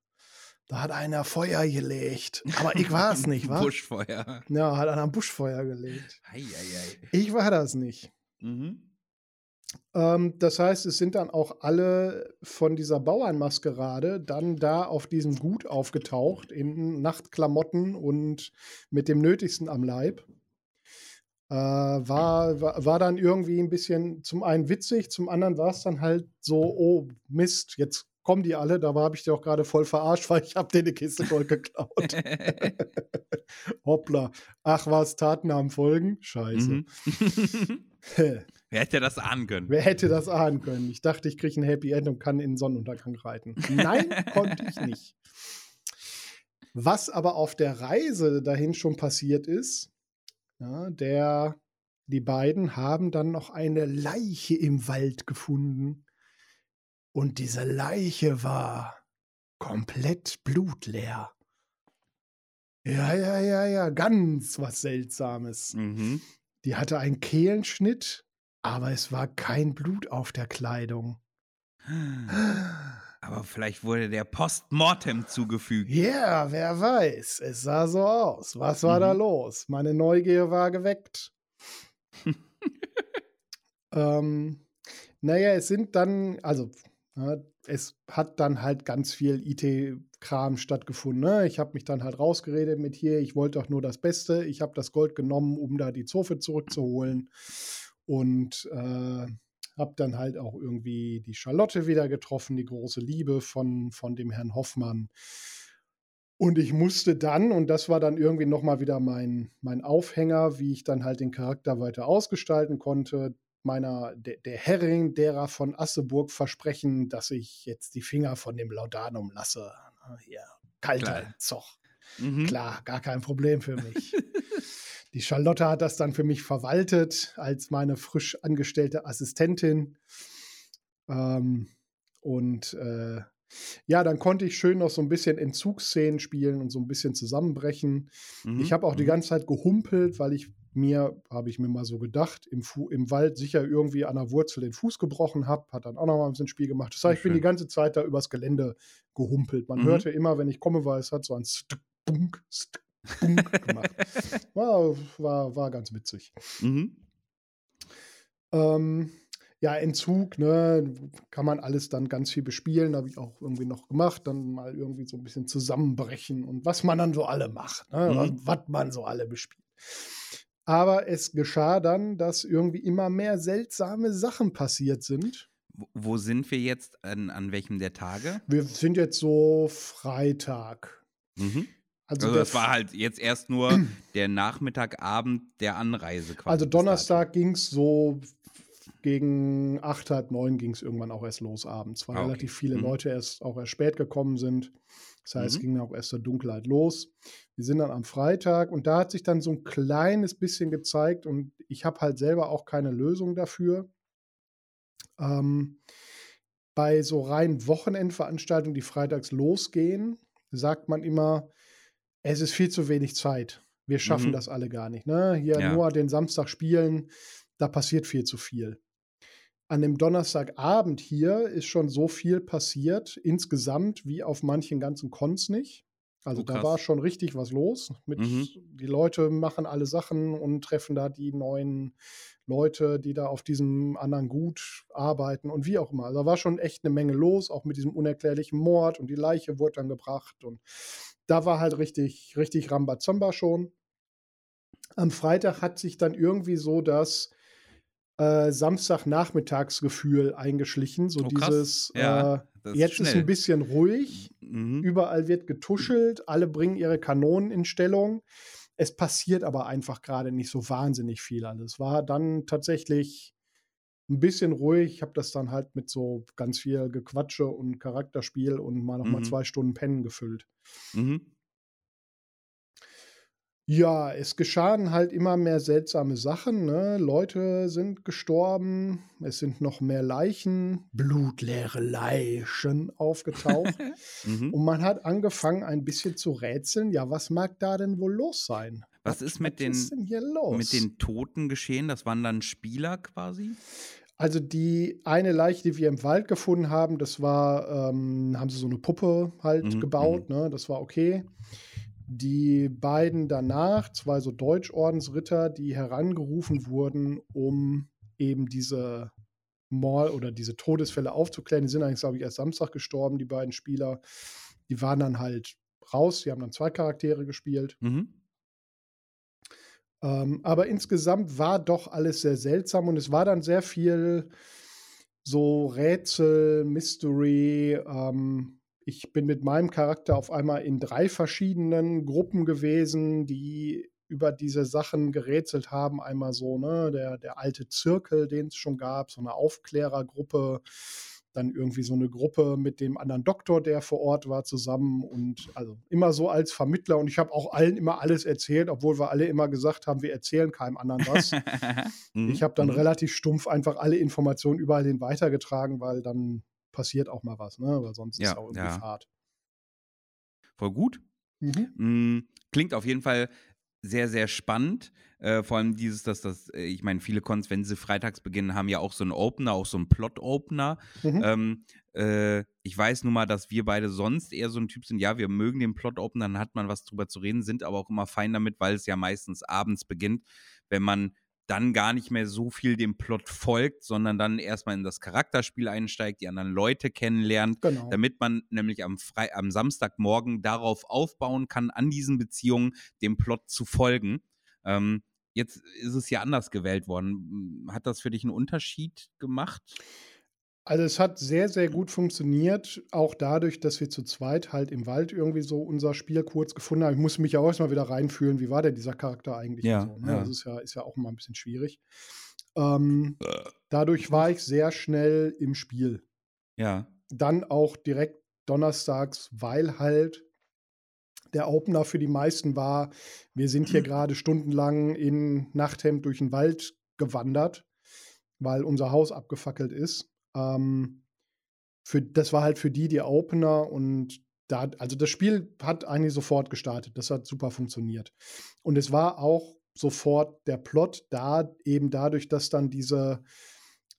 Da hat einer Feuer gelegt. Aber ich war es nicht, wa? Buschfeuer. Ja, hat einer Buschfeuer gelegt. Ei, ei, ei. Ich war das nicht. Mhm. Ähm, das heißt, es sind dann auch alle von dieser Bauernmaskerade dann da auf diesem Gut aufgetaucht in Nachtklamotten und mit dem Nötigsten am Leib. Äh, war, war, war dann irgendwie ein bisschen zum einen witzig, zum anderen war es dann halt so, oh Mist, jetzt kommen die alle, da habe ich die auch gerade voll verarscht, weil ich habe dir eine Kiste Gold geklaut. Hoppla. Ach was, Tatennamen folgen? Scheiße. mhm. Wer hätte das ahnen können? Wer hätte das ahnen können? Ich dachte, ich kriege ein Happy End und kann in den Sonnenuntergang reiten. Nein, konnte ich nicht. Was aber auf der Reise dahin schon passiert ist, ja, der, die beiden haben dann noch eine Leiche im Wald gefunden. Und diese Leiche war komplett blutleer. Ja, ja, ja, ja, ganz was Seltsames. Mhm. Die hatte einen Kehlenschnitt, aber es war kein Blut auf der Kleidung. Aber vielleicht wurde der Postmortem zugefügt. Ja, wer weiß. Es sah so aus. Was war da Mhm. los? Meine Neugier war geweckt. ähm, naja, es sind dann, also, ja, es hat dann halt ganz viel IT-Kram stattgefunden. Ne? Ich habe mich dann halt rausgeredet mit hier, ich wollte doch nur das Beste. Ich habe das Gold genommen, um da die Zofe zurückzuholen. Und äh, habe dann halt auch irgendwie die Charlotte wieder getroffen, die große Liebe von, von dem Herrn Hoffmann. Und ich musste dann, und das war dann irgendwie nochmal wieder mein, mein Aufhänger, wie ich dann halt den Charakter weiter ausgestalten konnte, meiner, der, der Herrin derer von Asseburg versprechen, dass ich jetzt die Finger von dem Laudanum lasse. Na, Hier, kalter. Zoch. Mhm. Klar, gar kein Problem für mich. Die Charlotte hat das dann für mich verwaltet als meine frisch angestellte Assistentin. Ähm, und äh, ja, dann konnte ich schön noch so ein bisschen Entzugsszenen spielen und so ein bisschen zusammenbrechen. Mhm. Ich habe auch die Mhm. ganze Zeit gehumpelt, weil ich mir, habe ich mir mal so gedacht, im, Fu im Wald sicher irgendwie an der Wurzel den Fuß gebrochen habe. Hat dann auch noch mal ein bisschen Spiel gemacht. Das heißt, ich bin die ganze Zeit da übers Gelände gehumpelt. Man Mhm. hörte immer, wenn ich komme, war es hat so ein Stück, Bunk gemacht. War, war, war ganz witzig. Mhm. Ähm, ja, Entzug, ne, kann man alles dann ganz viel bespielen, habe ich auch irgendwie noch gemacht, dann mal irgendwie so ein bisschen zusammenbrechen und was man dann so alle macht, ne, Mhm. was, was man so alle bespielt. Aber es geschah dann, dass irgendwie immer mehr seltsame Sachen passiert sind. Wo- Wo sind wir jetzt? An, an welchem der Tage? Wir sind jetzt so Freitag. Mhm. Also, Also das war halt jetzt erst nur der Nachmittagabend der Anreise quasi. Also. Donnerstag ging es so gegen acht, halb neun ging es irgendwann auch erst los abends, weil Ah, okay. relativ viele Mhm. Leute erst auch erst spät gekommen sind. Das heißt, es Mhm. ging auch erst der Dunkelheit los. Wir sind dann am Freitag und da hat sich dann so ein kleines bisschen gezeigt und ich habe halt selber auch keine Lösung dafür. Ähm, bei so rein Wochenendveranstaltungen, die freitags losgehen, sagt man immer, es ist viel zu wenig Zeit. Wir schaffen Mhm. das alle gar nicht. Ne? Hier Ja. nur den Samstag spielen, da passiert viel zu viel. An dem Donnerstagabend hier ist schon so viel passiert, insgesamt wie auf manchen ganzen Cons nicht. Also Oh, da war schon richtig was los. Mit, Mhm. Die Leute machen alle Sachen und treffen da die neuen Leute, die da auf diesem anderen Gut arbeiten und wie auch immer. Also da war schon echt eine Menge los, auch mit diesem unerklärlichen Mord und die Leiche wurde dann gebracht und da war halt richtig, richtig Rambazamba schon. Am Freitag hat sich dann irgendwie so das äh, Samstagnachmittagsgefühl eingeschlichen. So Oh, dieses, Ja, äh, ist jetzt ist schnell. ein bisschen ruhig, Mhm. überall wird getuschelt, alle bringen ihre Kanonen in Stellung. Es passiert aber einfach gerade nicht so wahnsinnig viel alles. War dann tatsächlich ein bisschen ruhig. Ich habe das dann halt mit so ganz viel Gequatsche und Charakterspiel und mal noch mal Mhm. zwei Stunden Pennen gefüllt. Mhm. Ja, es geschahen halt immer mehr seltsame Sachen. Ne? Leute sind gestorben, es sind noch mehr Leichen, blutleere Leichen aufgetaucht. Mhm. Und man hat angefangen, ein bisschen zu rätseln. Ja, was mag da denn wohl los sein? Was, ist mit den, ist mit den Toten geschehen? Das waren dann Spieler quasi? Also die eine Leiche, die wir im Wald gefunden haben, das war, ähm, haben sie so eine Puppe halt Mhm, gebaut, ne? Das war okay. Die beiden danach, zwei so Deutschordensritter, die herangerufen wurden, um eben diese Mord oder diese Todesfälle aufzuklären, die sind eigentlich, glaube ich, erst Samstag gestorben, die beiden Spieler. Die waren dann halt raus, die haben dann zwei Charaktere gespielt. Mhm. Ähm, aber insgesamt war doch alles sehr seltsam und es war dann sehr viel so Rätsel, Mystery. Ähm, ich bin mit meinem Charakter auf einmal in drei verschiedenen Gruppen gewesen, die über diese Sachen gerätselt haben. Einmal so, ne, der, der alte Zirkel, den es schon gab, so eine Aufklärergruppe dann irgendwie so eine Gruppe mit dem anderen Doktor, der vor Ort war, zusammen und also immer so als Vermittler und ich habe auch allen immer alles erzählt, obwohl wir alle immer gesagt haben, wir erzählen keinem anderen was. Mhm, ich habe dann mhm. relativ stumpf einfach alle Informationen überall hin weitergetragen, weil dann passiert auch mal was, ne? Weil sonst ist Ja, auch irgendwie ja. Fahrt. Voll gut. Mhm. Mm, Klingt auf jeden Fall sehr, sehr spannend. Äh, vor allem dieses, dass das, äh, ich meine, viele Cons, wenn sie freitags beginnen, haben ja auch so einen Opener, auch so einen Plot-Opener. Mhm. Ähm, äh, ich weiß nun mal, dass wir beide sonst eher so ein Typ sind, ja, wir mögen den Plot-Opener, dann hat man was drüber zu reden, sind aber auch immer fein damit, weil es ja meistens abends beginnt, wenn man dann gar nicht mehr so viel dem Plot folgt, sondern dann erstmal in das Charakterspiel einsteigt, die anderen Leute kennenlernt, Genau. damit man nämlich am, Frei am Samstagmorgen darauf aufbauen kann, an diesen Beziehungen dem Plot zu folgen. Ähm, jetzt ist es ja anders gewählt worden. Hat das für dich einen Unterschied gemacht? Also es hat sehr, sehr gut funktioniert, auch dadurch, dass wir zu zweit halt im Wald irgendwie so unser Spiel kurz gefunden haben. Ich musste mich ja auch erstmal wieder reinfühlen, wie war denn dieser Charakter eigentlich? Ja, so, ne? ja. Das ist ja, ist ja auch immer ein bisschen schwierig. Ähm, dadurch war ich sehr schnell im Spiel. Ja. Dann auch direkt donnerstags, weil halt der Opener für die meisten war, wir sind hier gerade stundenlang in Nachthemd durch den Wald gewandert, weil unser Haus abgefackelt ist. Ähm, für, das war halt für die die Opener und da, also das Spiel hat eigentlich sofort gestartet. Das hat super funktioniert. Und es war auch sofort der Plot da, eben dadurch, dass dann diese,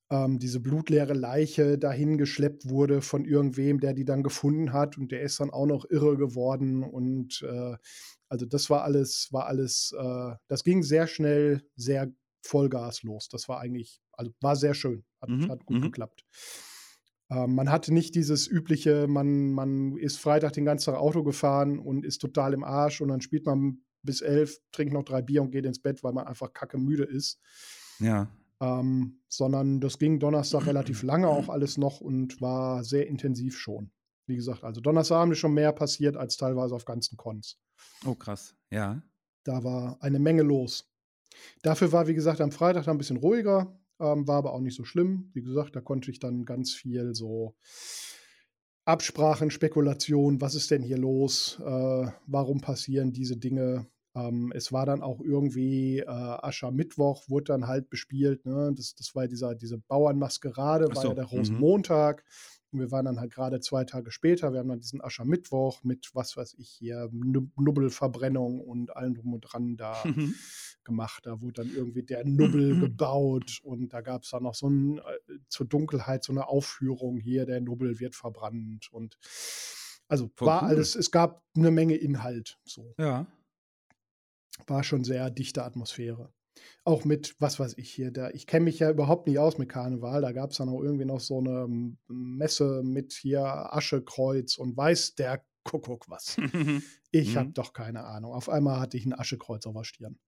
ähm, diese blutleere Leiche dahin geschleppt wurde von irgendwem, der die dann gefunden hat und der ist dann auch noch irre geworden und äh, also das war alles, war alles, äh, das ging sehr schnell, sehr Vollgas los. Das war eigentlich, also war sehr schön, hat, Mhm, hat gut mhm. geklappt. Ähm, man hatte nicht dieses übliche, man, man ist Freitag den ganzen Tag Auto gefahren und ist total im Arsch und dann spielt man bis elf, trinkt noch drei Bier und geht ins Bett, weil man einfach kacke müde ist. Ja. Ähm, sondern das ging Donnerstag relativ lange auch alles noch und war sehr intensiv schon. Wie gesagt, also Donnerstagabend ist schon mehr passiert als teilweise auf ganzen Cons. Oh, krass. Ja. Da war eine Menge los. Dafür war, wie gesagt, am Freitag dann ein bisschen ruhiger, ähm, war aber auch nicht so schlimm. Wie gesagt, da konnte ich dann ganz viel so Absprachen, Spekulationen, was ist denn hier los, äh, warum passieren diese Dinge. Ähm, es war dann auch irgendwie äh, Aschermittwoch, wurde dann halt bespielt. Ne? Das, das war dieser, diese Bauernmaskerade, Ach war so, ja der mhm. Und wir waren dann halt gerade zwei Tage später. Wir haben dann diesen Aschermittwoch mit, was weiß ich hier, Nub- Nubbelverbrennung und allem drum und dran da gemacht. Da wurde dann irgendwie der Nubbel gebaut und da gab es dann noch so ein, äh, zur Dunkelheit so eine Aufführung hier, der Nubbel wird verbrannt und also Voll war cool. alles, es gab eine Menge Inhalt. So ja. war schon sehr dichte Atmosphäre. Auch mit, was weiß ich hier, da, ich kenne mich ja überhaupt nicht aus mit Karneval. Da gab es dann auch irgendwie noch so eine ähm, Messe mit hier Aschekreuz und weiß der Kuckuck was. Ich Mhm. habe doch keine Ahnung. Auf einmal hatte ich ein Aschekreuz auf der Stirn.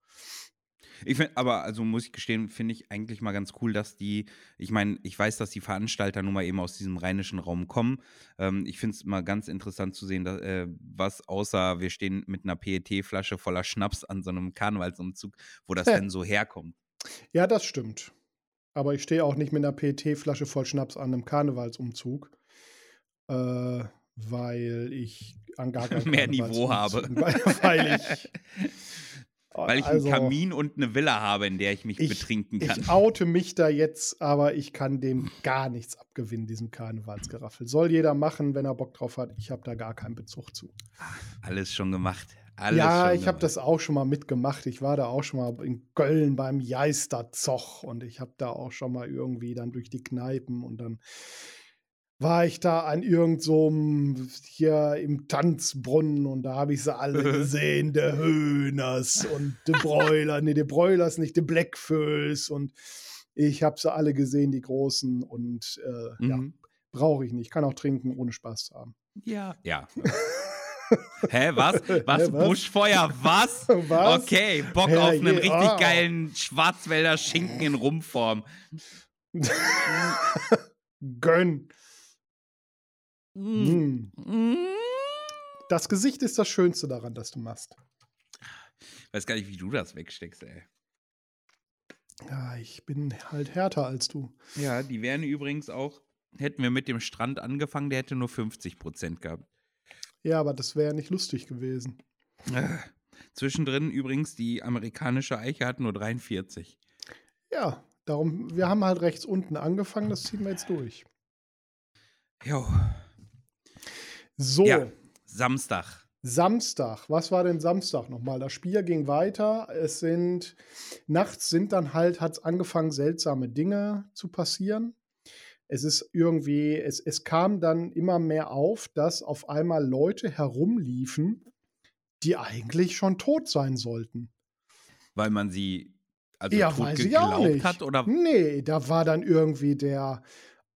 Ich finde, aber also muss ich gestehen, finde ich eigentlich mal ganz cool, dass die, ich meine, ich weiß, dass die Veranstalter nun mal eben aus diesem rheinischen Raum kommen. Ähm, ich finde es mal ganz interessant zu sehen, dass, äh, was außer wir stehen mit einer PET-Flasche voller Schnaps an so einem Karnevalsumzug, wo das Ja. denn so herkommt. Ja, das stimmt. Aber ich stehe auch nicht mit einer PET-Flasche voll Schnaps an einem Karnevalsumzug, äh, weil ich an gar keinem Mehr Niveau habe. Weil ich. Weil ich also, einen Kamin und eine Villa habe, in der ich mich ich, betrinken kann. Ich oute mich da jetzt, aber ich kann dem gar nichts abgewinnen, diesem Karnevalsgeraffel. Soll jeder machen, wenn er Bock drauf hat. Ich habe da gar keinen Bezug zu. Alles schon gemacht. Alles ja, ich habe das auch schon mal mitgemacht. Ich war da auch schon mal in Köln beim Jeisterzoch und ich habe da auch schon mal irgendwie dann durch die Kneipen und dann war ich da an irgendeinem so hier im Tanzbrunnen und da habe ich sie alle gesehen, der Höhners und der Bräuler, nee, der Bräulers nicht, der Blackfills und ich habe sie alle gesehen, die Großen und äh, mhm. ja, brauche ich nicht, kann auch trinken, ohne Spaß zu haben. Ja, ja. Hä, was? Was? Hä, was? Buschfeuer, was? was? Okay, Bock Hä, auf einen richtig oh. geilen Schwarzwälder Schinken in Rumform. Gönn. Mm. Mm. Das Gesicht ist das Schönste daran, das du machst. Ich weiß gar nicht, wie du das wegsteckst, ey. Ja, ich bin halt härter als du. Ja, die wären übrigens auch, hätten wir mit dem Strand angefangen, der hätte nur 50 Prozent gehabt. Ja, aber das wäre nicht lustig gewesen. Äh, zwischendrin übrigens, die amerikanische Eiche hat nur 43. Ja, darum, wir haben halt rechts unten angefangen, das ziehen wir jetzt durch. Jo. So. Ja, Samstag. Samstag. Was war denn Samstag nochmal? Das Spiel ging weiter. Es sind, nachts sind dann halt, hat es angefangen, seltsame Dinge zu passieren. Es ist irgendwie, es, es kam dann immer mehr auf, dass auf einmal Leute herumliefen, die eigentlich schon tot sein sollten. Weil man sie also ja, tot geglaubt hat? Oder? Nee, da war dann irgendwie der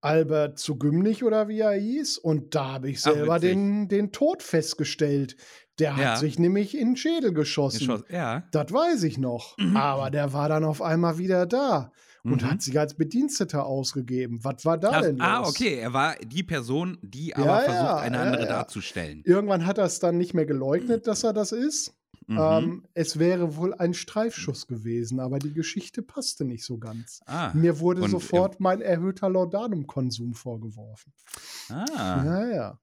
Albert zu Gümnich oder wie er hieß. Und da habe ich selber Ach, den, den Tod festgestellt. Der hat ja. sich nämlich in den Schädel geschossen. Ja. Das weiß ich noch. Mhm. Aber der war dann auf einmal wieder da und mhm. hat sich als Bediensteter ausgegeben. Was war da Ach, denn ah, los? Ah, okay, er war die Person, die aber ja, versucht, eine andere darzustellen. Irgendwann hat er es dann nicht mehr geleugnet, dass er das ist. Mhm. Ähm, es wäre wohl ein Streifschuss gewesen, aber die Geschichte passte nicht so ganz. Ah, Mir wurde sofort mein erhöhter Laudanum-Konsum vorgeworfen. Ah. Ja, ja.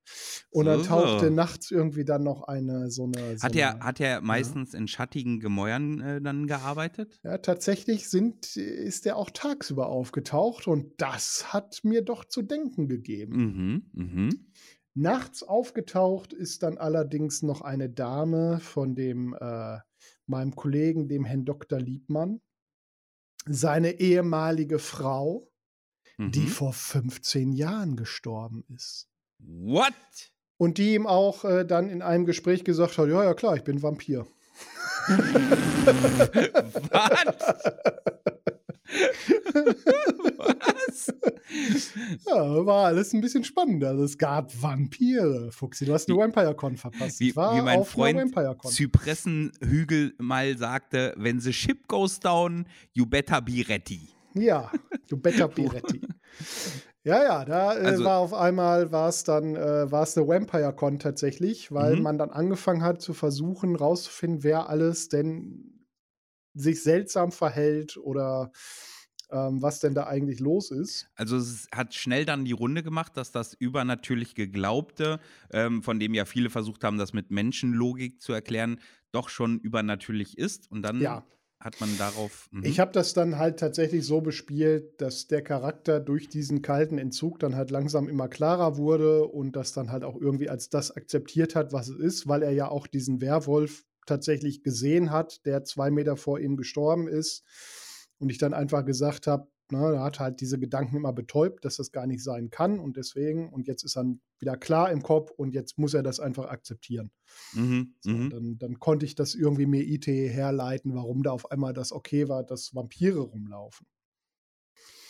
Und so, dann tauchte so. nachts irgendwie dann noch eine so eine. So hat, er, hat er meistens ja. in schattigen Gemäuern äh, dann gearbeitet? Ja, tatsächlich sind, ist er auch tagsüber aufgetaucht und das hat mir doch zu denken gegeben. Mhm, mhm. Nachts aufgetaucht ist dann allerdings noch eine Dame von dem äh, meinem Kollegen, dem Herrn Dr. Liebmann, seine ehemalige Frau, mhm. die vor 15 Jahren gestorben ist. What? Und die ihm auch äh, dann in einem Gespräch gesagt hat: Ja, ja, klar, ich bin Vampir. Was? Ja, war alles ein bisschen spannender. Also es gab Vampire. Fuchsi, du hast eine VampireCon verpasst. Wie, wie mein Freund Zypressenhügel mal sagte, wenn the ship goes down, you better be ready. Ja, you better be ready. Ja, ja, da äh, also, war auf einmal war es dann äh, war es eine VampireCon tatsächlich, weil mhm. man dann angefangen hat zu versuchen rauszufinden, wer alles denn sich seltsam verhält oder ähm, was denn da eigentlich los ist. Also es hat schnell dann die Runde gemacht, dass das übernatürlich Geglaubte, ähm, von dem ja viele versucht haben, das mit Menschenlogik zu erklären, doch schon übernatürlich ist. Und dann ja. hat man darauf. Mh. Ich habe das dann halt tatsächlich so bespielt, dass der Charakter durch diesen kalten Entzug dann halt langsam immer klarer wurde und das dann halt auch irgendwie als das akzeptiert hat, was es ist, weil er ja auch diesen Werwolf tatsächlich gesehen hat, der zwei Meter vor ihm gestorben ist und ich dann einfach gesagt habe, na, er hat halt diese Gedanken immer betäubt, dass das gar nicht sein kann und deswegen, und jetzt ist er wieder klar im Kopf und jetzt muss er das einfach akzeptieren. Mhm, so, mhm. dann, dann, konnte ich das irgendwie mir IT herleiten, warum da auf einmal das okay war, dass Vampire rumlaufen.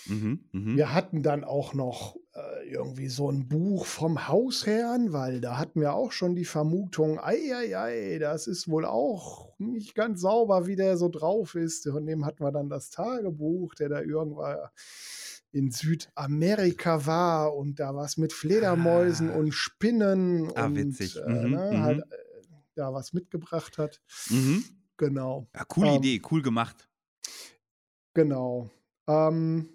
Mhm, mh. Wir hatten dann auch noch äh, irgendwie so ein Buch vom Hausherrn, weil da hatten wir auch schon die Vermutung, ei, ei, ei, das ist wohl auch nicht ganz sauber, wie der so drauf ist. Von dem hatten wir dann das Tagebuch, der da irgendwann in Südamerika war und da was mit Fledermäusen ah. und Spinnen ah, und witzig. Äh, mhm. halt, äh, da was mitgebracht hat. Mhm. Genau. Ja, coole ähm, Idee, cool gemacht. Genau. Ähm,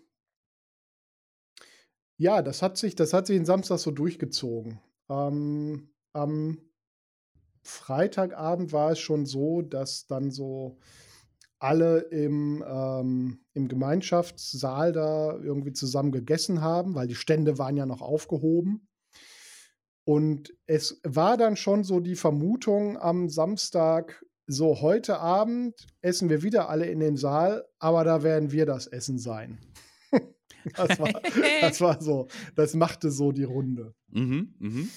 ja, das hat sich das hat sich den Samstag so durchgezogen. Ähm, am Freitagabend war es schon so, dass dann so alle im, ähm, im Gemeinschaftssaal da irgendwie zusammen gegessen haben, weil die Stände waren ja noch aufgehoben. Und es war dann schon so die Vermutung am Samstag, so heute Abend essen wir wieder alle in den Saal, aber da werden wir das Essen sein. Das, war, das war so, das machte so die Runde. Mhm, mhm.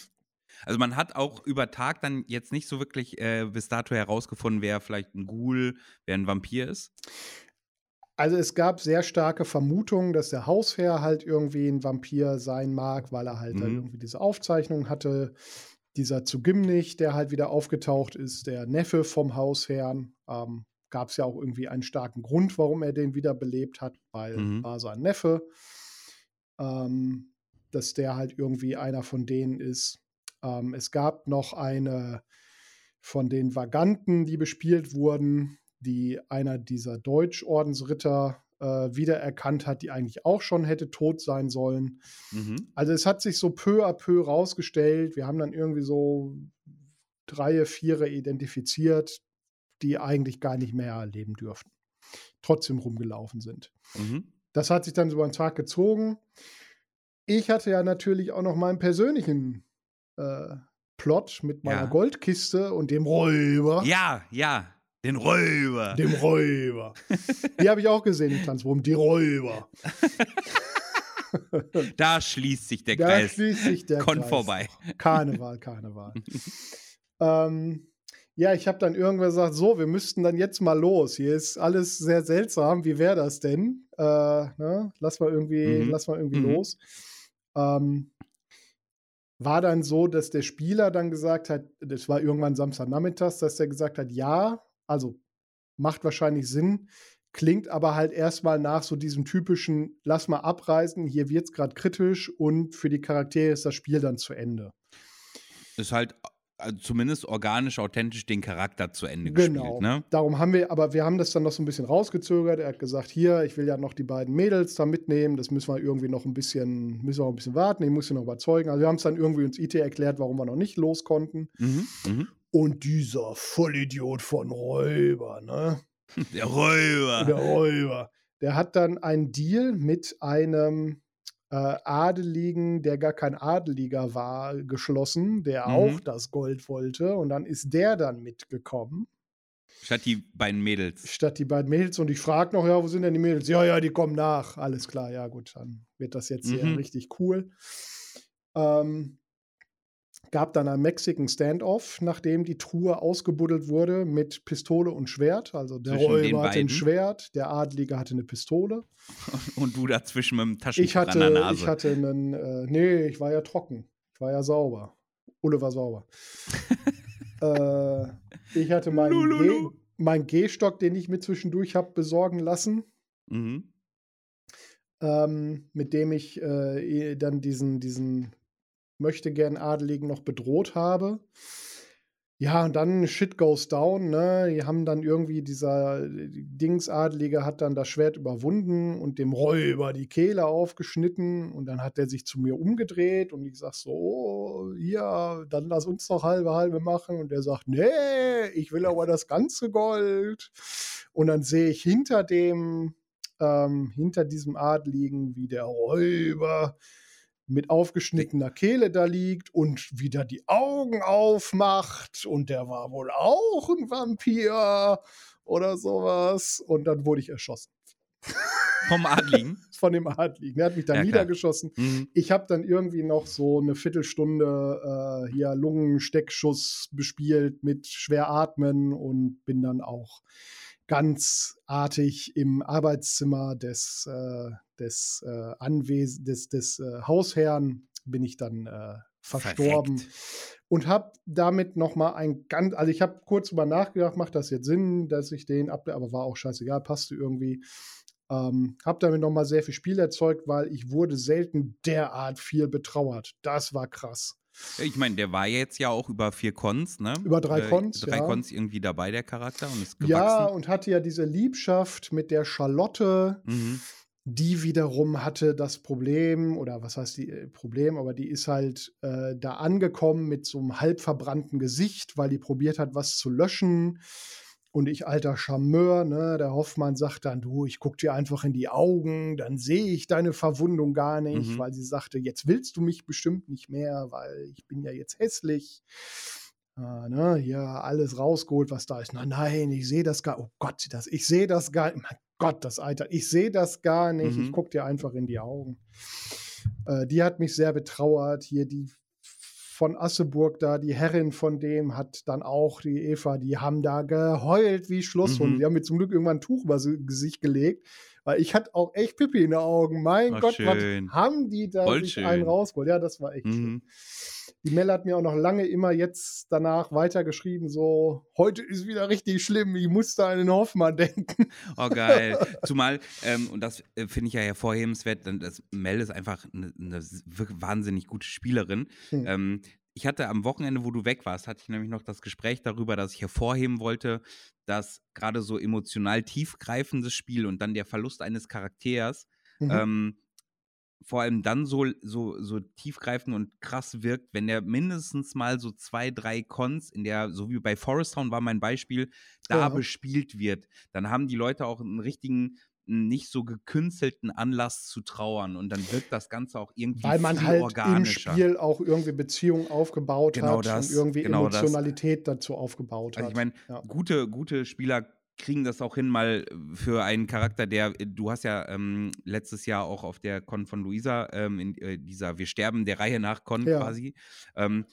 Also man hat auch über Tag dann jetzt nicht so wirklich äh, bis dato herausgefunden, wer vielleicht ein Ghoul, wer ein Vampir ist. Also es gab sehr starke Vermutungen, dass der Hausherr halt irgendwie ein Vampir sein mag, weil er halt mhm. irgendwie diese Aufzeichnung hatte. Dieser Zugimnich, der halt wieder aufgetaucht ist, der Neffe vom Hausherrn, ähm, gab es ja auch irgendwie einen starken Grund, warum er den wiederbelebt hat, weil mhm. war sein Neffe. Ähm, dass der halt irgendwie einer von denen ist. Ähm, es gab noch eine von den Vaganten, die bespielt wurden, die einer dieser Deutschordensritter äh, wiedererkannt hat, die eigentlich auch schon hätte tot sein sollen. Mhm. Also es hat sich so peu à peu rausgestellt. Wir haben dann irgendwie so drei, vier identifiziert, die eigentlich gar nicht mehr leben dürften. Trotzdem rumgelaufen sind. Mhm. Das hat sich dann so einen Tag gezogen. Ich hatte ja natürlich auch noch meinen persönlichen äh, Plot mit meiner ja. Goldkiste und dem Räuber. Ja, ja. Den Räuber. Dem Räuber. die habe ich auch gesehen, die Transform. Die Räuber. da schließt sich der Kreis. Da schließt sich der Kon Kreis. vorbei. Karneval, Karneval. ähm, ja, ich habe dann irgendwann gesagt, so, wir müssten dann jetzt mal los. Hier ist alles sehr seltsam. Wie wäre das denn? Äh, ne? Lass mal irgendwie, mhm. lass mal irgendwie mhm. los. Ähm, war dann so, dass der Spieler dann gesagt hat, das war irgendwann Samstagnachmittags, dass der gesagt hat, ja, also macht wahrscheinlich Sinn, klingt aber halt erstmal nach so diesem typischen, lass mal abreisen, hier wird es gerade kritisch und für die Charaktere ist das Spiel dann zu Ende. Ist halt also zumindest organisch, authentisch den Charakter zu Ende genau. gespielt. Ne? Darum haben wir, aber wir haben das dann noch so ein bisschen rausgezögert. Er hat gesagt, hier, ich will ja noch die beiden Mädels da mitnehmen. Das müssen wir irgendwie noch ein bisschen, müssen wir ein bisschen warten. Ich muss sie noch überzeugen. Also wir haben es dann irgendwie uns IT erklärt, warum wir noch nicht los konnten. Mhm, mh. Und dieser Vollidiot von Räuber, ne? Der Räuber. Der Räuber. Der hat dann einen Deal mit einem äh, Adeligen, der gar kein Adeliger war, geschlossen, der mhm. auch das Gold wollte. Und dann ist der dann mitgekommen. Statt die beiden Mädels. Statt die beiden Mädels. Und ich frage noch, ja, wo sind denn die Mädels? Ja, ja, die kommen nach. Alles klar, ja, gut, dann wird das jetzt mhm. hier richtig cool. Ähm, gab dann ein Mexican Standoff, nachdem die Truhe ausgebuddelt wurde mit Pistole und Schwert. Also der Zwischen Räuber hatte ein Schwert, der Adlige hatte eine Pistole. Und du dazwischen mit dem Taschentuch ich hatte, an der Nase. Ich hatte einen, äh, nee, ich war ja trocken. Ich war ja sauber. Ulle war sauber. äh, ich hatte meinen mein Gehstock, den ich mir zwischendurch habe besorgen lassen. Mhm. Ähm, mit dem ich äh, dann diesen, diesen möchte gern Adeligen noch bedroht habe. Ja, und dann Shit goes down, ne? Die haben dann irgendwie dieser Dingsadelige hat dann das Schwert überwunden und dem Räuber die Kehle aufgeschnitten und dann hat er sich zu mir umgedreht und ich sag so, oh, ja, dann lass uns doch halbe halbe machen und er sagt, nee, ich will aber das ganze Gold. Und dann sehe ich hinter dem, ähm, hinter diesem Adligen, wie der Räuber mit aufgeschnittener Kehle da liegt und wieder die Augen aufmacht und der war wohl auch ein Vampir oder sowas und dann wurde ich erschossen. Vom Adligen? Von dem Adligen. Der hat mich dann ja, niedergeschossen. Mhm. Ich habe dann irgendwie noch so eine Viertelstunde äh, hier Lungensteckschuss bespielt mit schwer atmen und bin dann auch ganz artig im Arbeitszimmer des, äh, des, äh, Anwes des, des äh, Hausherrn bin ich dann äh, verstorben. Verreckt. Und habe damit noch mal ein ganz, also ich habe kurz drüber nachgedacht, macht das jetzt Sinn, dass ich den ab, aber war auch scheißegal, passte irgendwie. Ähm, habe damit noch mal sehr viel Spiel erzeugt, weil ich wurde selten derart viel betrauert. Das war krass. Ich meine, der war jetzt ja auch über vier Cons, ne? Über drei äh, Cons. Drei ja. Cons irgendwie dabei, der Charakter. Und ist gewachsen. Ja, und hatte ja diese Liebschaft mit der Charlotte. Mhm. Die wiederum hatte das Problem, oder was heißt die äh, Problem, aber die ist halt äh, da angekommen mit so einem halb verbrannten Gesicht, weil die probiert hat, was zu löschen Und ich, alter Charmeur, ne, der Hoffmann sagt dann, du, ich guck dir einfach in die Augen, dann sehe ich deine Verwundung gar nicht, Mhm. weil sie sagte, jetzt willst du mich bestimmt nicht mehr, weil ich bin ja jetzt hässlich. Äh, ne, hier alles rausgeholt, was da ist. Nein, nein, ich sehe das gar, oh Gott, das, ich sehe das gar nicht. Mein Gott, das Alter, ich sehe das gar nicht. Ich Mhm. guck dir einfach in die Augen. Äh, die hat mich sehr betrauert. Hier die von Asseburg da, die Herrin von dem hat dann auch, die Eva, die haben da geheult wie Schlosshunde. Mhm. Die haben mir zum Glück irgendwann ein Tuch über das Gesicht gelegt, weil ich hatte auch echt Pipi in den Augen. Mein Ach, Gott, schön. was haben die da Voll sich einen rausgeholt? Ja, das war echt schön. Die Mel hat mir auch noch lange immer jetzt danach weitergeschrieben, so, heute ist wieder richtig schlimm, ich musste an den Hoffmann denken. Oh, geil. Zumal, ähm, und das äh, finde ich ja hervorhebenswert, denn das Mel ist einfach eine, eine wirklich wahnsinnig gute Spielerin. Hm. Ähm, ich hatte am Wochenende, wo du weg warst, hatte ich nämlich noch das Gespräch darüber, dass ich hervorheben wollte, dass gerade so emotional tiefgreifendes Spiel und dann der Verlust eines Charakters Mhm. ähm, vor allem dann so, so, so tiefgreifend und krass wirkt, wenn der mindestens mal so zwei, drei Cons in der, so wie bei Forest Town war mein Beispiel, da Ja. bespielt wird, dann haben die Leute auch einen richtigen, nicht so gekünstelten Anlass zu trauern und dann wirkt das Ganze auch irgendwie Weil man viel halt organischer. im Spiel auch irgendwie Beziehungen aufgebaut Genau hat das, und irgendwie genau das. Emotionalität dazu aufgebaut Also hat. ich meine, Ja. gute, gute Spieler kriegen das auch hin, mal für einen Charakter, der, du hast ja ähm, letztes Jahr auch auf der Con von Luisa, ähm, in äh, dieser Wir sterben der Reihe nach Con Ja. quasi. Ähm,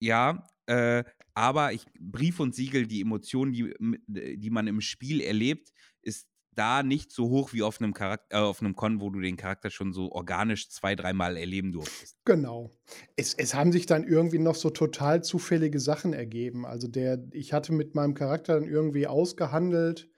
ja, äh, aber ich, Brief und Siegel, die Emotionen, die, m- die man im Spiel erlebt, ist da nicht so hoch wie auf einem Charakter, äh, auf einem Con, wo du den Charakter schon so organisch zwei, dreimal erleben durftest. Genau. Es, es haben sich dann irgendwie noch so total zufällige Sachen ergeben. Also der, ich hatte mit meinem Charakter dann irgendwie ausgehandelt.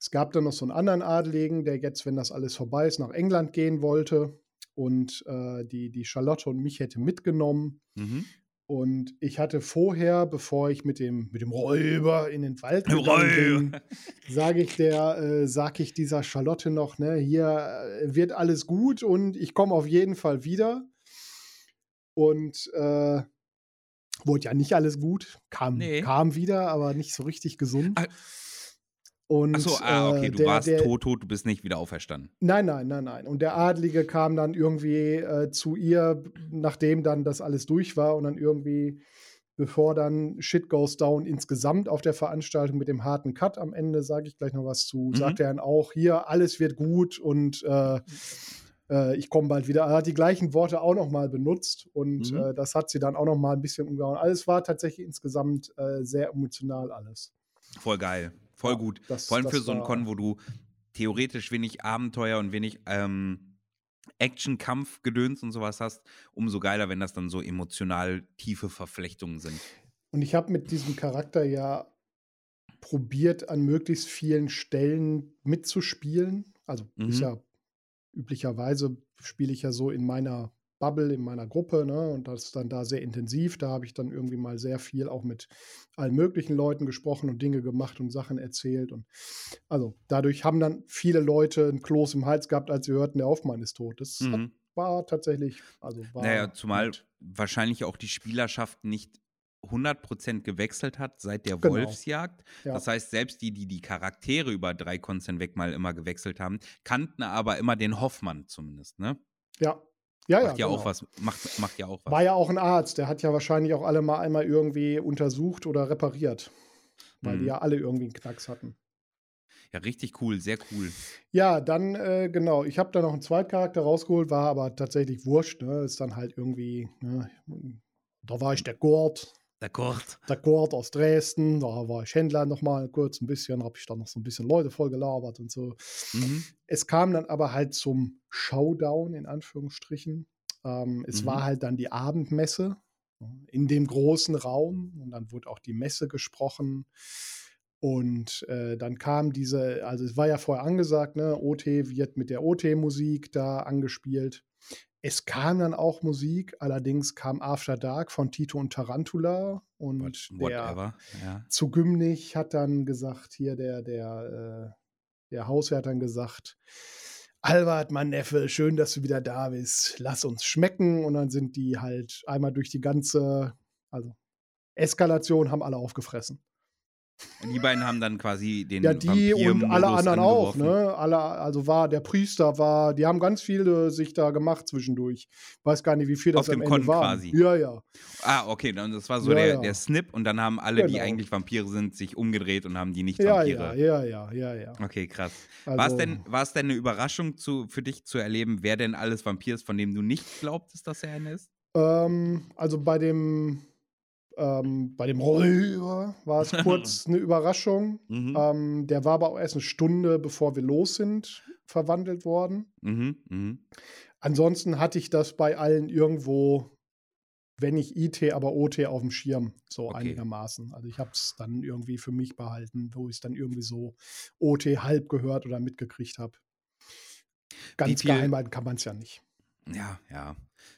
Es gab dann noch so einen anderen Adeligen, der jetzt, wenn das alles vorbei ist, nach England gehen wollte und äh, die, die Charlotte und mich hätte mitgenommen. Mhm. Und ich hatte vorher, bevor ich mit dem, mit dem Räuber in den Wald bin, sage ich der, äh, sage ich dieser Charlotte noch, ne, hier äh, wird alles gut und ich komme auf jeden Fall wieder. Und äh, wurde ja nicht alles gut, kam, Nee. kam wieder, aber nicht so richtig gesund. Und, Achso, ah, okay, äh, du der- warst der, tot, tot, du bist nicht wieder auferstanden. Nein, nein, nein, nein. Und der Adlige kam dann irgendwie äh, zu ihr, nachdem dann das alles durch war und dann irgendwie, bevor dann Shit Goes Down insgesamt auf der Veranstaltung mit dem harten Cut am Ende, sage ich gleich noch was zu, Mhm. sagt er dann auch, hier, alles wird gut und äh, äh, ich komme bald wieder. Er hat die gleichen Worte auch noch mal benutzt und Mhm. äh, das hat sie dann auch noch mal ein bisschen umgehauen. Alles war tatsächlich insgesamt äh, sehr emotional alles. Voll geil. Voll gut. das- Vor allem für so einen Con, wo du theoretisch wenig Abenteuer und wenig ähm, Action, Kampf, Gedöns und sowas hast, umso geiler, wenn das dann so emotional tiefe Verflechtungen sind. Und ich habe mit diesem Charakter ja probiert, an möglichst vielen Stellen mitzuspielen. Also Mhm. ja üblicherweise spiele ich ja so in meiner Bubble, in meiner Gruppe, ne? Und das ist dann da sehr intensiv. Da habe ich dann irgendwie mal sehr viel auch mit allen möglichen Leuten gesprochen und Dinge gemacht und Sachen erzählt. Und also dadurch haben dann viele Leute ein Kloß im Hals gehabt, als sie hörten, der Hoffmann ist tot. Das hat, Mhm. war tatsächlich, also war. Naja, zumal nett. wahrscheinlich auch die Spielerschaft nicht 100% gewechselt hat seit der Genau. Wolfsjagd. Ja. Das heißt, selbst die, die die Charaktere über drei Cons hinweg mal immer gewechselt haben, kannten aber immer den Hoffmann zumindest, ne? Ja. Ja, ja. Macht ja, genau. auch was. Macht, macht ja auch was. War ja auch ein Arzt, der hat ja wahrscheinlich auch alle mal einmal irgendwie untersucht oder repariert. Weil Mhm. die ja alle irgendwie einen Knacks hatten. Ja, richtig cool, sehr cool. Ja, dann, äh, genau, ich habe da noch einen Zweitcharakter rausgeholt, war aber tatsächlich wurscht. Ne? Ist dann halt irgendwie, ne? da war ich der Gurt, D'accord. der Gurt aus Dresden, da war ich Händler noch mal kurz ein bisschen, habe ich dann noch so ein bisschen Leute voll gelabert und so. Mhm. Es kam dann aber halt zum Showdown, in Anführungsstrichen. Ähm, es Mhm. war halt dann die Abendmesse in dem großen Raum und dann wurde auch die Messe gesprochen. Und äh, dann kam diese, also es war ja vorher angesagt, ne, OT wird mit der OT-Musik da angespielt. Es kam dann auch Musik, allerdings kam After Dark von Tito und Tarantula und What, der, whatever. Ja. zu Gümnich hat dann gesagt, hier der, der, äh, der Hausherr hat dann gesagt, Albert, mein Neffe, schön, dass du wieder da bist. Lass uns schmecken. Und dann sind die halt einmal durch die ganze, also Eskalation haben alle aufgefressen. Die beiden haben dann quasi den Ja, die und alle anderen auch, ne? Alle, also war der Priester war, die haben ganz viele sich da gemacht zwischendurch. Weiß gar nicht, wie viel das Auf am dem Ende war. quasi. Ja, ja. Ah, okay, dann das war so ja, der, ja. der Snip und dann haben alle, genau. die eigentlich Vampire sind, sich umgedreht und haben die nicht Vampire. Ja, ja, ja, ja, ja. Okay, krass. Also, war es denn, denn eine Überraschung zu, für dich zu erleben, wer denn alles Vampir ist, von dem du nicht glaubtest, dass er einer ist? Ähm, also bei dem ähm, bei dem Räuber war es kurz eine Überraschung. Mhm. Ähm, der war aber auch erst eine Stunde, bevor wir los sind, verwandelt worden. Mhm. Mhm. Ansonsten hatte ich das bei allen irgendwo, wenn nicht IT, aber OT auf dem Schirm, so okay. einigermaßen. Also ich habe es dann irgendwie für mich behalten, wo ich es dann irgendwie so OT halb gehört oder mitgekriegt habe. Ganz geheim halten kann man es ja nicht. Ja, ja.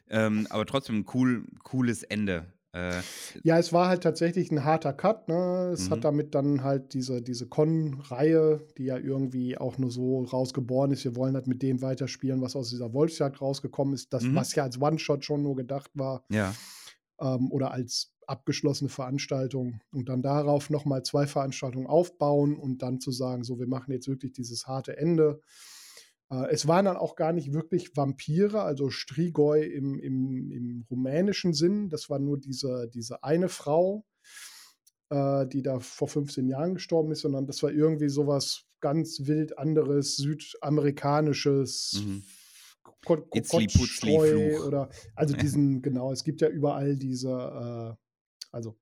Ähm, aber trotzdem cool, cooles Ende. Äh, ja, es war halt tatsächlich ein harter Cut. Ne? Es mhm. hat damit dann halt diese, diese Con-Reihe, die ja irgendwie auch nur so rausgeboren ist. Wir wollen halt mit dem weiterspielen, was aus dieser Wolfsjagd rausgekommen ist. Das, mhm. was ja als One-Shot schon nur gedacht war. Ja. Ähm, oder als abgeschlossene Veranstaltung. Und dann darauf nochmal zwei Veranstaltungen aufbauen und dann zu sagen, so, wir machen jetzt wirklich dieses harte Ende. Äh, es waren dann auch gar nicht wirklich Vampire, also Strigoi im, im, im rumänischen Sinn. Das war nur diese, diese eine Frau, äh, die da vor 15 Jahren gestorben ist, sondern das war irgendwie sowas ganz wild anderes, südamerikanisches. Mhm. oder also diesen, genau, es gibt ja überall diese, äh, also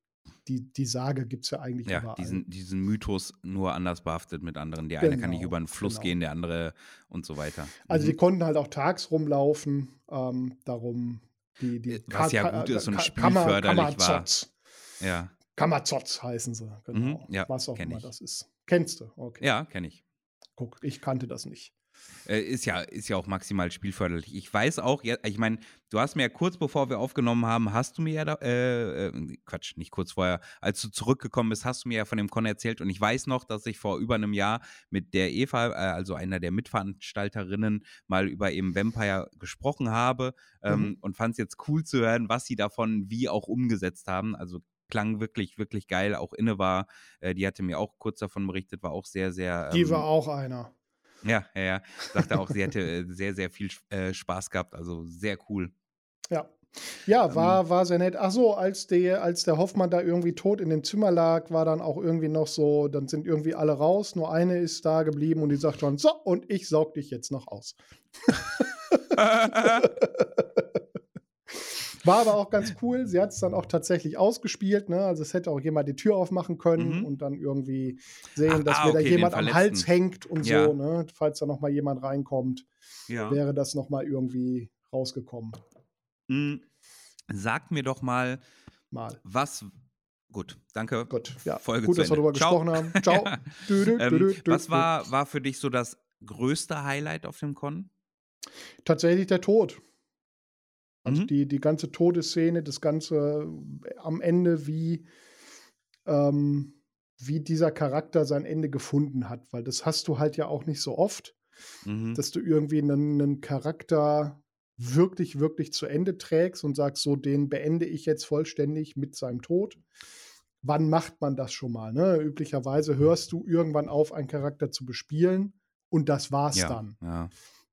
die, die Sage gibt es ja eigentlich ja, überall. Diesen, diesen Mythos nur anders behaftet mit anderen. Der genau, eine kann nicht genau, über einen Fluss genau. gehen, der andere und so weiter. Also mhm. die konnten halt auch tags rumlaufen, ähm, darum die, die äh, Was ja gut ist und spielförderlich war. Ja. Kamazotz heißen sie, genau. Mhm, ja, Was auch immer ich. das ist. Kennst du? Okay. Ja, kenne ich. Guck, ich kannte das nicht. Äh, ist, ja, ist ja auch maximal spielförderlich. Ich weiß auch, ich meine, du hast mir ja kurz bevor wir aufgenommen haben, hast du mir ja, da, äh, äh, Quatsch, nicht kurz vorher, als du zurückgekommen bist, hast du mir ja von dem Con erzählt und ich weiß noch, dass ich vor über einem Jahr mit der Eva, äh, also einer der Mitveranstalterinnen, mal über eben Vampire gesprochen habe ähm, mhm. und fand es jetzt cool zu hören, was sie davon wie auch umgesetzt haben. Also klang wirklich, wirklich geil. Auch Inne war, äh, die hatte mir auch kurz davon berichtet, war auch sehr, sehr. Ähm, die war auch einer. Ja, ja, ja. Sagte auch, sie hätte äh, sehr, sehr viel äh, Spaß gehabt. Also sehr cool. Ja. Ja, ähm. war, war sehr nett. Ach so, als der, als der Hoffmann da irgendwie tot in dem Zimmer lag, war dann auch irgendwie noch so, dann sind irgendwie alle raus, nur eine ist da geblieben und die sagt dann, so, und ich saug dich jetzt noch aus. War aber auch ganz cool. Sie hat es dann auch tatsächlich ausgespielt. Ne? Also es hätte auch jemand die Tür aufmachen können mhm. und dann irgendwie sehen, Ach, dass ah, mir okay, da jemand am Hals hängt und ja. so. Ne? Falls da noch mal jemand reinkommt, ja. wäre das noch mal irgendwie rausgekommen. Mhm. Sag mir doch mal, mal. was Gut, danke. Gut, ja. Folge Gut, dass wir darüber Ciao. gesprochen haben. Ciao. ja. dü, dü, ähm, dü, was war, war für dich so das größte Highlight auf dem Con? Tatsächlich der Tod. Also mhm. die, die ganze Todesszene, das Ganze äh, am Ende, wie, ähm, wie dieser Charakter sein Ende gefunden hat, weil das hast du halt ja auch nicht so oft, mhm. dass du irgendwie einen, einen Charakter wirklich, wirklich zu Ende trägst und sagst, so, den beende ich jetzt vollständig mit seinem Tod. Wann macht man das schon mal? Ne? Üblicherweise hörst du irgendwann auf, einen Charakter zu bespielen und das war's ja, dann. Ja.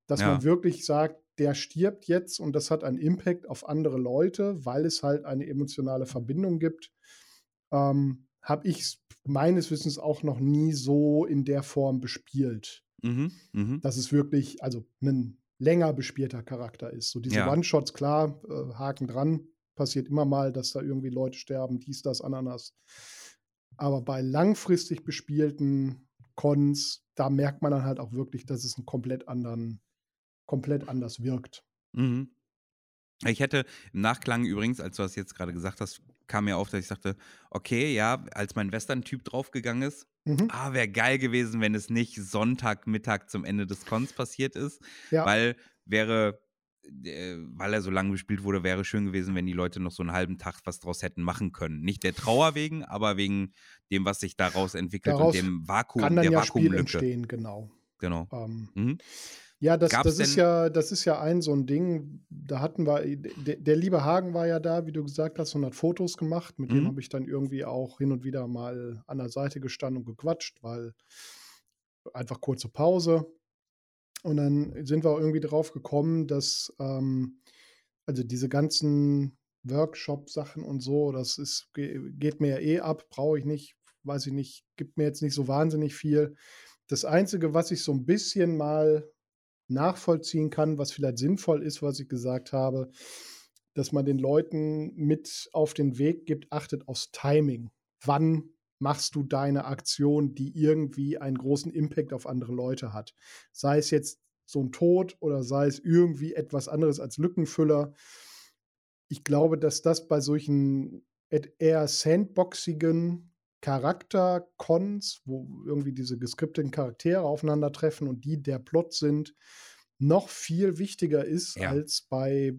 Dass ja. man wirklich sagt, der stirbt jetzt und das hat einen Impact auf andere Leute, weil es halt eine emotionale Verbindung gibt. Ähm, Habe ich meines Wissens auch noch nie so in der Form bespielt. Mhm, mh. Dass es wirklich, also ein länger bespielter Charakter ist. So diese ja. One-Shots, klar, äh, Haken dran, passiert immer mal, dass da irgendwie Leute sterben, dies, das, Ananas. Aber bei langfristig bespielten Cons, da merkt man dann halt auch wirklich, dass es einen komplett anderen komplett anders wirkt. Mhm. Ich hätte im Nachklang übrigens, als du das jetzt gerade gesagt hast, kam mir auf, dass ich sagte, okay, ja, als mein Western-Typ draufgegangen ist, mhm. ah, wäre geil gewesen, wenn es nicht Sonntagmittag zum Ende des Cons passiert ist, ja. weil wäre, äh, weil er so lange gespielt wurde, wäre schön gewesen, wenn die Leute noch so einen halben Tag was draus hätten machen können. Nicht der Trauer wegen, aber wegen dem, was sich daraus entwickelt daraus und dem Vakuum, kann dann der ja Vakuumlücke. Entstehen, genau. genau. Ähm, Mhm. Ja, das, das ist ja, das ist ja ein so ein Ding. Da hatten wir, der, der liebe Hagen war ja da, wie du gesagt hast, und hat Fotos gemacht. Mit dem Mhm. habe ich dann irgendwie auch hin und wieder mal an der Seite gestanden und gequatscht, weil einfach kurze Pause. Und dann sind wir irgendwie drauf gekommen, dass ähm, also diese ganzen Workshop-Sachen und so, das ist, ge- geht mir ja eh ab, brauche ich nicht, weiß ich nicht, gibt mir jetzt nicht so wahnsinnig viel. Das Einzige, was ich so ein bisschen mal nachvollziehen kann, was vielleicht sinnvoll ist, was ich gesagt habe, dass man den Leuten mit auf den Weg gibt, achtet aufs Timing. Wann machst du deine Aktion, die irgendwie einen großen Impact auf andere Leute hat? Sei es jetzt so ein Tod oder sei es irgendwie etwas anderes als Lückenfüller. Ich glaube, dass das bei solchen eher sandboxigen Charakter-Cons, wo irgendwie diese geskripteten Charaktere aufeinandertreffen und die der Plot sind, noch viel wichtiger ist Ja. als bei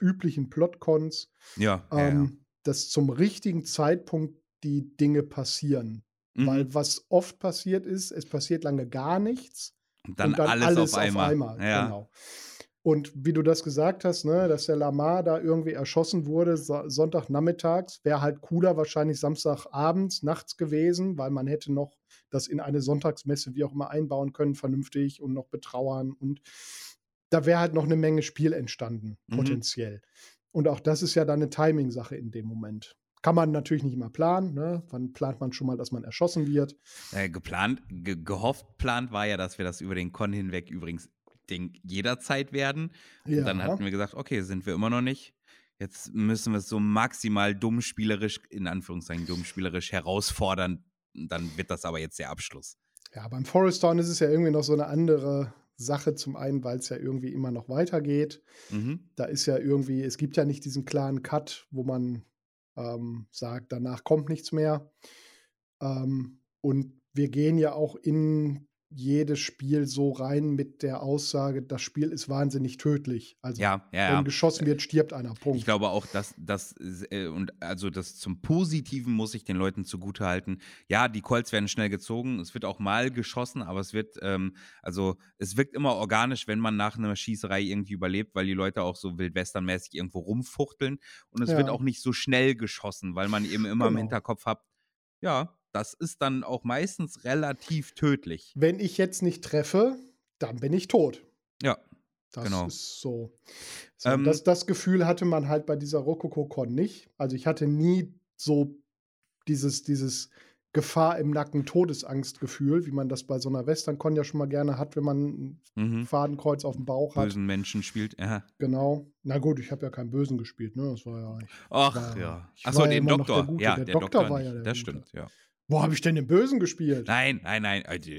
üblichen Plot-Cons, Ja, ja, ja. ähm, dass zum richtigen Zeitpunkt die Dinge passieren. Mhm. Weil was oft passiert ist, es passiert lange gar nichts Und dann, und dann alles, alles, auf einmal. Ja. Genau. Und wie du das gesagt hast, ne, dass der Lamar da irgendwie erschossen wurde, so Sonntagnachmittags, wäre halt cooler wahrscheinlich Samstagabends, nachts gewesen, weil man hätte noch das in eine Sonntagsmesse wie auch immer einbauen können, vernünftig und noch betrauern. Und da wäre halt noch eine Menge Spiel entstanden, Mhm. potenziell. Und auch das ist ja dann eine Timing-Sache in dem Moment. Kann man natürlich nicht immer planen. Ne? Wann plant man schon mal, dass man erschossen wird? Äh, geplant, ge gehofft, plant war ja, dass wir das über den Con hinweg übrigens denk, jederzeit werden. Und dann hatten wir gesagt, okay, sind wir immer noch nicht. Jetzt müssen wir es so maximal dummspielerisch, in Anführungszeichen dummspielerisch herausfordern. Dann wird das aber jetzt der Abschluss. Ja, beim Forest Town ist es ja irgendwie noch so eine andere Sache. Zum einen, weil es ja irgendwie immer noch weitergeht. Mhm. Da ist ja irgendwie, es gibt ja nicht diesen klaren Cut, wo man ähm, sagt, danach kommt nichts mehr. Ähm, und wir gehen ja auch in jedes Spiel so rein mit der Aussage, das Spiel ist wahnsinnig tödlich. Also Ja, ja, wenn geschossen wird, stirbt einer. Punkt. Ich glaube auch, dass das äh, und also das zum Positiven muss ich den Leuten zugutehalten. Ja, die Colts werden schnell gezogen, es wird auch mal geschossen, aber es wird, ähm, also es wirkt immer organisch, wenn man nach einer Schießerei irgendwie überlebt, weil die Leute auch so wildwesternmäßig irgendwo rumfuchteln und es wird Ja. auch nicht so schnell geschossen, weil man eben immer im Genau. Hinterkopf hat, ja, das ist dann auch meistens relativ tödlich. wenn ich jetzt nicht treffe, dann bin ich tot. Ja, Das Genau. ist so. so Ähm, das, das Gefühl hatte man halt bei dieser Rokoko-Con nicht. Also ich hatte nie so dieses, dieses Gefahr im Nacken, Todesangstgefühl, wie man das bei so einer Western-Con ja schon mal gerne hat, wenn man ein mhm. Fadenkreuz auf dem Bauch hat. bösen Menschen spielt. Ja. Genau. Na gut, ich habe ja keinen Bösen gespielt, ne? Das war ja. Ach war- ja. ich Achso, den noch der Doktor. Gute. Ja, Der der, Doktor Doktor, war nicht. ja der Das Gute. stimmt, ja. Wo habe ich denn den Bösen gespielt? Nein, nein, nein. Also,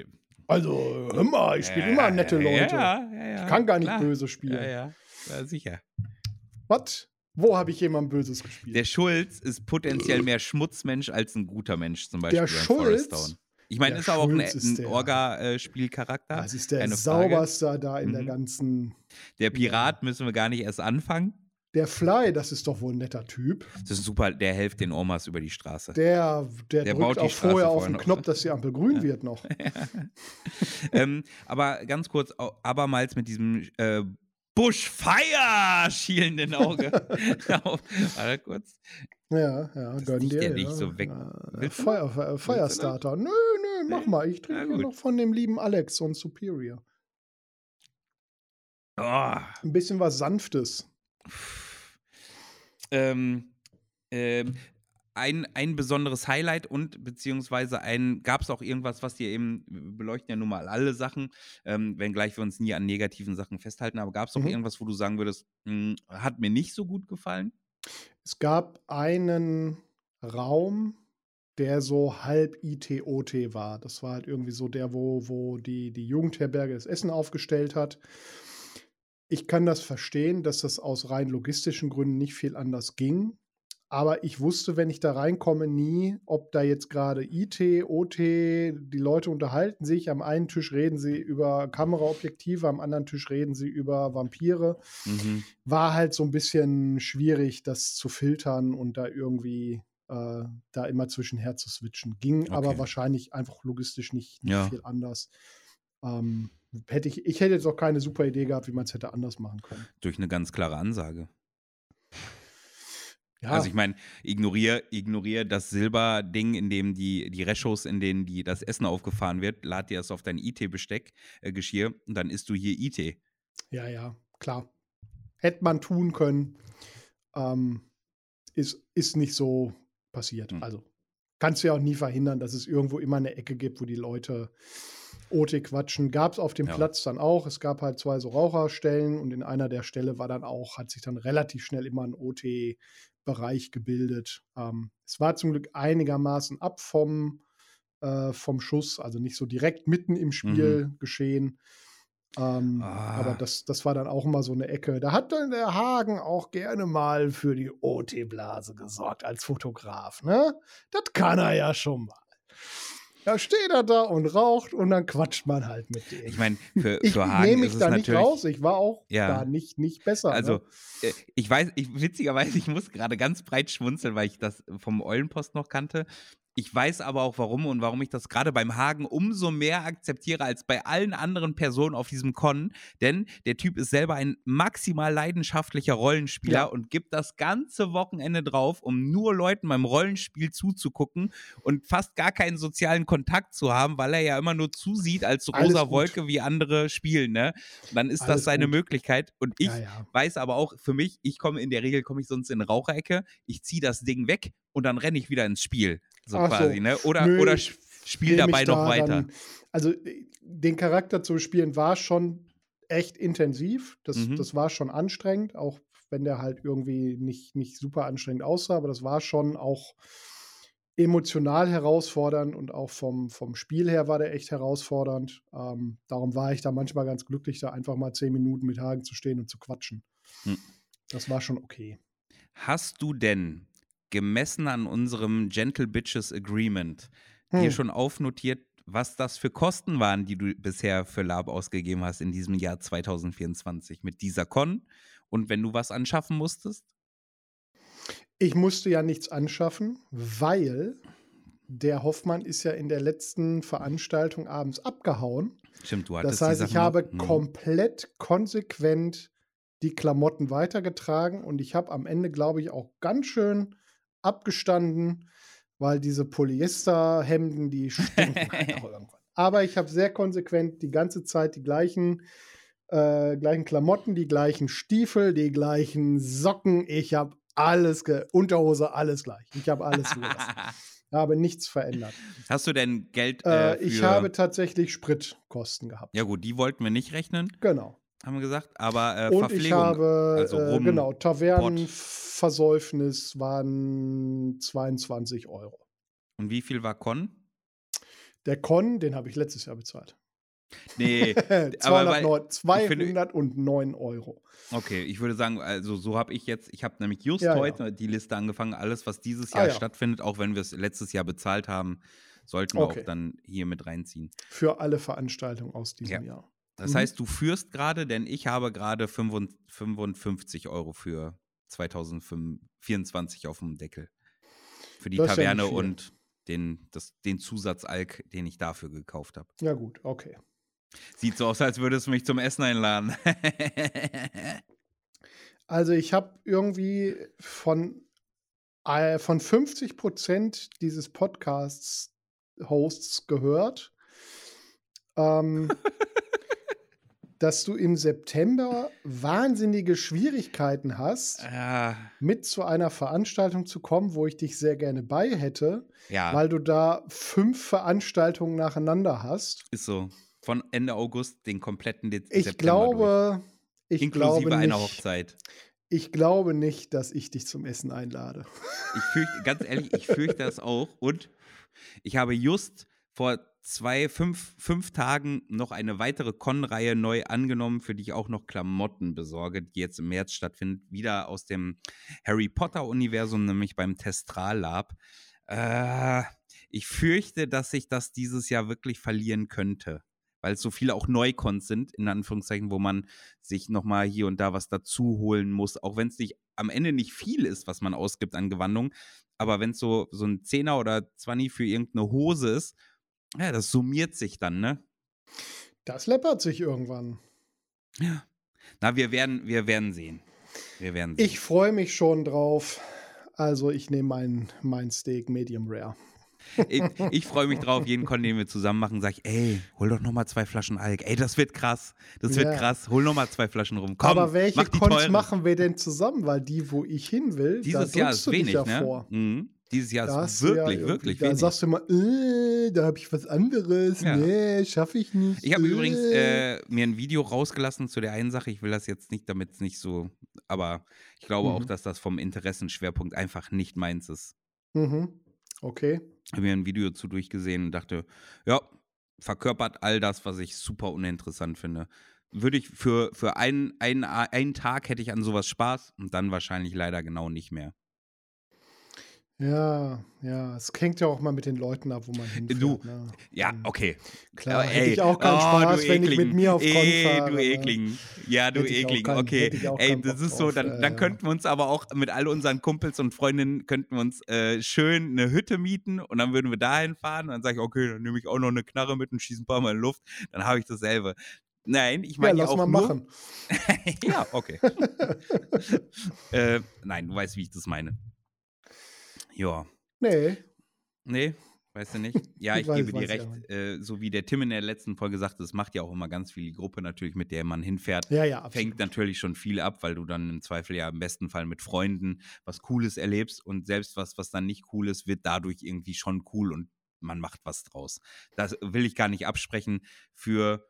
Also, hör mal, ich spiele immer nette Leute. Ja, ja, ja, ich kann gar nicht klar. böse spielen. Ja, ja, ja, sicher. Was? Wo habe ich jemand Böses gespielt? Der Schulz ist potenziell mehr Schmutzmensch als ein guter Mensch, zum Beispiel Der Schulz? Ich meine, Der ist aber auch ein, ein der- Orga-Spielcharakter. Das ist der sauberste da in der Mhm. ganzen. Der Pirat müssen wir gar nicht erst anfangen. Der Fly, das ist doch wohl ein netter Typ. Das ist super, der hilft den Omas über die Straße. Der, der, Der drückt auch vorher auf den. Knopf, dass die Ampel grün wird noch. ähm, aber ganz kurz, abermals mit diesem äh, Bushfire schielenden Auge. warte kurz. Ja, ja, Das gönn dir. ja nicht ja. so weg. Ja, Feuer, Firestarter. Nö, nö, mach mal. Ich trinke noch von dem lieben Alex und Superior. Oh. Ein bisschen was Sanftes. Ähm, ähm, ein, ein besonderes Highlight und beziehungsweise ein, gab es auch irgendwas, was dir eben, wir beleuchten ja nun mal alle Sachen, ähm, wenngleich wir uns nie an negativen Sachen festhalten, aber gab es auch Mhm. irgendwas, wo du sagen würdest, mh, hat mir nicht so gut gefallen? Es gab einen Raum, der so halb ITOT war. Das war halt irgendwie so der, wo, wo die, die Jugendherberge das Essen aufgestellt hat. Ich kann das verstehen, dass das aus rein logistischen Gründen nicht viel anders ging. Aber ich wusste, wenn ich da reinkomme, nie, ob da jetzt gerade IT, OT, die Leute unterhalten sich. Am einen Tisch reden sie über Kameraobjektive, am anderen Tisch reden sie über Vampire Mhm. war halt so ein bisschen schwierig, das zu filtern und da irgendwie äh, da immer zwischenher zu switchen. Ging aber Okay. wahrscheinlich einfach logistisch nicht, nicht Ja. viel anders. Ähm, hätte ich, ich hätte jetzt auch keine super Idee gehabt, wie man es hätte anders machen können. Durch eine ganz klare Ansage. Ja. Also ich meine, ignoriere ignorier das Silberding, in dem die, die Rechos, in denen die, das Essen aufgefahren wird, lad dir das auf dein IT-Besteck, äh, Geschirr und dann isst du hier IT. Ja, ja, klar. Hätte man tun können. Ähm, ist, ist nicht so passiert. Hm. Also kannst du ja auch nie verhindern, dass es irgendwo immer eine Ecke gibt, wo die Leute OT quatschen. Gab es auf dem ja. Platz dann auch. Es gab halt zwei so Raucherstellen und in einer der Stelle war dann auch, hat sich dann relativ schnell immer ein OT-Bereich gebildet. Ähm, es war zum Glück einigermaßen ab vom, äh, vom Schuss, also nicht so direkt mitten im Spiel mhm. geschehen. Ähm, ah. Aber das, das war dann auch immer so eine Ecke. Da hat dann der Hagen auch gerne mal für die OT-Blase gesorgt als Fotograf. Ne? Das kann er ja schon mal. Da steht er da und raucht und dann quatscht man halt mit dem. Ich meine, für, für ich Hagen nehme mich da nicht raus. Ich war auch ja. da nicht, nicht besser. Also, ne? Äh, ich weiß, ich, witzigerweise, ich muss gerade ganz breit schmunzeln, weil ich das vom Eulenpost noch kannte. Ich weiß aber auch warum und warum ich das gerade beim Hagen umso mehr akzeptiere als bei allen anderen Personen auf diesem Con. Denn der Typ ist selber ein maximal leidenschaftlicher Rollenspieler ja. und gibt das ganze Wochenende drauf, um nur Leuten beim Rollenspiel zuzugucken und fast gar keinen sozialen Kontakt zu haben, weil er ja immer nur zusieht als rosa Wolke, wie andere spielen. Ne? Dann ist Alles das seine gut. Möglichkeit. Und ich ja, ja. weiß aber auch für mich, ich komme in der Regel, komme ich sonst in Raucherecke, ich ziehe das Ding weg und dann renne ich wieder ins Spiel. So Ach quasi, so. ne? Oder, Nö, oder spiel dabei noch da weiter. Dann, also den Charakter zu spielen war schon echt intensiv. Das, mhm. das war schon anstrengend, auch wenn der halt irgendwie nicht, nicht super anstrengend aussah, aber das war schon auch emotional herausfordernd und auch vom, vom Spiel her war der echt herausfordernd. Ähm, darum war ich da manchmal ganz glücklich, da einfach mal zehn Minuten mit Hagen zu stehen und zu quatschen. Hm. Das war schon okay. Hast du denn gemessen an unserem Gentle Bitches Agreement hm. dir schon aufnotiert, was das für Kosten waren, die du bisher für Lab ausgegeben hast in diesem Jahr 2024 mit dieser Con und wenn du was anschaffen musstest? Ich musste ja nichts anschaffen, weil der Hoffmann ist ja in der letzten Veranstaltung abends abgehauen. Stimmt, du hattest Das heißt, ich habe? Hm. komplett konsequent die Klamotten weitergetragen und ich habe am Ende, glaube ich, auch ganz schön abgestanden, weil diese Polyesterhemden, die stinken. Aber ich habe sehr konsequent die ganze Zeit die gleichen, äh, gleichen Klamotten, die gleichen Stiefel, die gleichen Socken. Ich habe alles, Unterhose, alles gleich. Ich habe alles zugelassen. habe nichts verändert. Hast du denn Geld? Äh, äh, ich habe tatsächlich Spritkosten gehabt. Ja gut, die wollten wir nicht rechnen. Genau. Haben wir gesagt, aber äh, Und ich habe, also äh, rum, genau, Tavernen, Versäufnis waren 22 Euro. Und wie viel war Con? Der Con, den habe ich letztes Jahr bezahlt. Nee, 209, aber 209 Euro. Okay, ich würde sagen, also so habe ich jetzt, ich habe nämlich just ja, heute ja. die Liste angefangen, alles, was dieses ah, Jahr ah, ja. stattfindet, auch wenn wir es letztes Jahr bezahlt haben, sollten wir okay. auch dann hier mit reinziehen. Für alle Veranstaltungen aus diesem Jahr. Das mhm. heißt, du führst gerade, denn ich habe gerade 55 Euro für 2024 auf dem Deckel. Für die das Taverne ja und den, das, den Zusatzalk, den ich dafür gekauft habe. Ja, gut, okay. Sieht so aus, als würdest du mich zum Essen einladen. also, ich habe irgendwie von, äh, von 50 Prozent dieses Podcasts-Hosts gehört. Ähm, dass du im September wahnsinnige Schwierigkeiten hast, ja. mit zu einer Veranstaltung zu kommen, wo ich dich sehr gerne bei hätte, ja. weil du da fünf Veranstaltungen nacheinander hast. Ist so. Von Ende August den kompletten Dezember. Ich glaube, ich Inklusive glaube nicht, einer Hochzeit. Ich glaube nicht, dass ich dich zum Essen einlade. Ich fürchte, ganz ehrlich, ich fürchte das auch. Und ich habe just vor zwei, fünf, fünf Tagen noch eine weitere Con-Reihe neu angenommen, für die ich auch noch Klamotten besorge, die jetzt im März stattfindet. Wieder aus dem Harry Potter-Universum, nämlich beim Testral Lab. Äh, ich fürchte, dass ich das dieses Jahr wirklich verlieren könnte. Weil es so viele auch Neukons sind, in Anführungszeichen, wo man sich nochmal hier und da was dazu holen muss, auch wenn es nicht am Ende nicht viel ist, was man ausgibt an Gewandung. Aber wenn es so, so ein Zehner oder Zwanni für irgendeine Hose ist, ja, das summiert sich dann, ne? Das läppert sich irgendwann. Ja. Na, wir werden, wir werden sehen. Wir werden sehen. Ich freue mich schon drauf. Also ich nehme mein, mein Steak Medium Rare. Ich, ich freue mich drauf, jeden Con, den wir zusammen machen, sage ich, ey, hol doch noch mal zwei Flaschen Alk. Ey, das wird krass. Das wird Ja. krass. Hol noch mal zwei Flaschen rum. Komm, Aber welche mach Cons machen wir denn zusammen? Weil die, wo ich hin will, Dieses da Jahr ist du dich wenig, ja ne? vor. Mhm. Dieses Jahr Da ist hast du ja wirklich, wirklich Da wenig. sagst du immer, äh, da habe ich was anderes. Ja. Nee, schaffe ich nicht. Ich habe äh. übrigens äh, mir ein Video rausgelassen zu der einen Sache. Ich will das jetzt nicht, damit es nicht so, aber ich glaube auch, Mhm. dass das vom Interessenschwerpunkt einfach nicht meins ist. Mhm. Okay. Ich habe mir ein Video zu durchgesehen und dachte, ja, verkörpert all das, was ich super uninteressant finde. Würde ich für, für einen, einen, einen Tag hätte ich an sowas Spaß und dann wahrscheinlich leider genau nicht mehr. Ja, ja. Es hängt ja auch mal mit den Leuten ab, wo man hinfährt. Du, ne? Ja, Mhm. okay. Klar, hätte ey, ich auch keinen oh, Spaß, wenn ich mit mir auf Con Ey, fahre. du? Ekligen. Ja, du Ekligen. keinen- okay. Ey, das ist so, dann, äh, dann könnten wir uns aber auch mit all unseren Kumpels und Freundinnen könnten wir uns äh, schön eine Hütte mieten und dann würden wir dahin fahren und dann sage ich, okay, dann nehme ich auch noch eine Knarre mit und schieße ein paar Mal in die Luft. Dann habe ich dasselbe. Nein, ich meine ja, lass auch mal nur, machen. ja, okay. äh, nein, du weißt, wie ich das meine. Ja. Nee. Nee, weißt du nicht? Ja, ich Weiß- gebe dir ich recht. Äh, so wie der Tim in der letzten Folge sagte, es macht ja auch immer ganz viel die Gruppe natürlich, mit der man hinfährt. Ja, ja, Fängt absolut. natürlich schon viel ab, weil du dann im Zweifel ja im besten Fall mit Freunden was Cooles erlebst und selbst was, was dann nicht cool ist, wird dadurch irgendwie schon cool und man macht was draus. Das will ich gar nicht absprechen. Für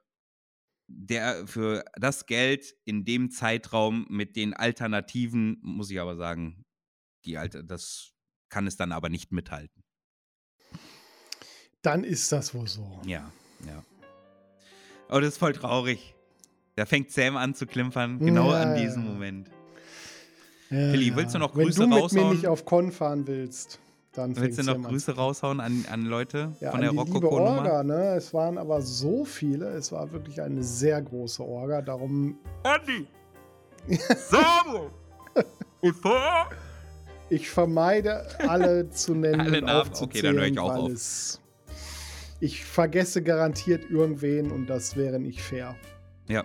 der, für das Geld in dem Zeitraum mit den Alternativen, muss ich aber sagen, die alte, das kann es dann aber nicht mithalten. Dann ist das wohl so. Ja, ja. Aber das ist voll traurig. Da fängt Sam an zu klimpern, genau Ja, an diesem ja. Moment. Ja, Willi, willst du noch Wenn Grüße du mit mir raushauen? nicht auf Con fahren willst, dann Willst du noch ja mal an. Grüße raushauen an, an Leute Ja, von an der Rokoko-Nummer? Orga, ne? Es waren aber so viele. Es war wirklich eine sehr große Orga. Darum, Andi! Sabo! Eva! Ich vermeide alle zu nennen Alle Namen? Okay, dann höre ich auch auf. es ich vergesse garantiert irgendwen und das wäre nicht fair. Ja.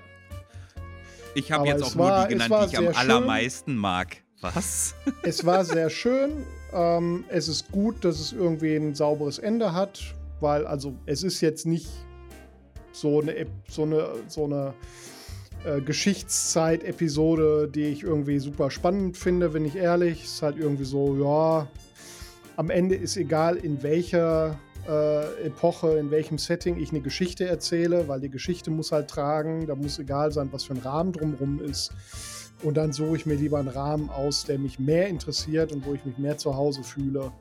Ich habe jetzt auch nur war- die es genannt, die ich am sehr schön. allermeisten mag. Was? Es war sehr schön. Ähm, es ist gut, dass es irgendwie ein sauberes Ende hat, weil also es ist jetzt nicht so eine, so eine, so eine äh, Geschichtszeit-Episode, die ich irgendwie super spannend finde, wenn ich ehrlich. Ist halt irgendwie so, ja, am Ende ist egal, in welcher äh, Epoche, in welchem Setting ich eine Geschichte erzähle, weil die Geschichte muss halt tragen, da muss egal sein, was für ein Rahmen drumherum ist. Und dann suche ich mir lieber einen Rahmen aus, der mich mehr interessiert und wo ich mich mehr zu Hause fühle.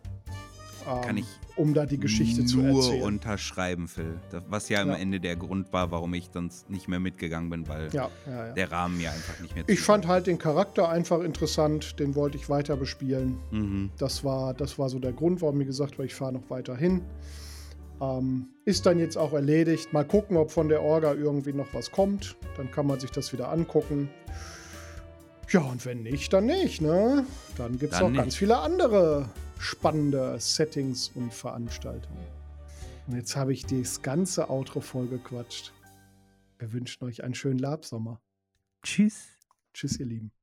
Ähm, Kann ich um da die Geschichte zu nur erzählen. unterschreiben, Phil. Das, was ja am Ja. Ende der Grund war, warum ich sonst nicht mehr mitgegangen bin, weil ja, ja, ja. der Rahmen mir einfach nicht mehr Ich fand halt den Charakter einfach interessant, den wollte ich weiter bespielen. Mhm. Das war, das war so der Grund, warum mir gesagt habe, ich fahre noch weiter hin. Ähm, ist dann jetzt auch erledigt. Mal gucken, ob von der Orga irgendwie noch was kommt. Dann kann man sich das wieder angucken. Ja, und wenn nicht, dann nicht, ne? Dann gibt es auch ganz nicht. viele andere spannende Settings und Veranstaltungen. Und jetzt habe ich das ganze Outro vollgequatscht. Wir wünschen euch einen schönen Labsommer. Tschüss. Tschüss, ihr Lieben.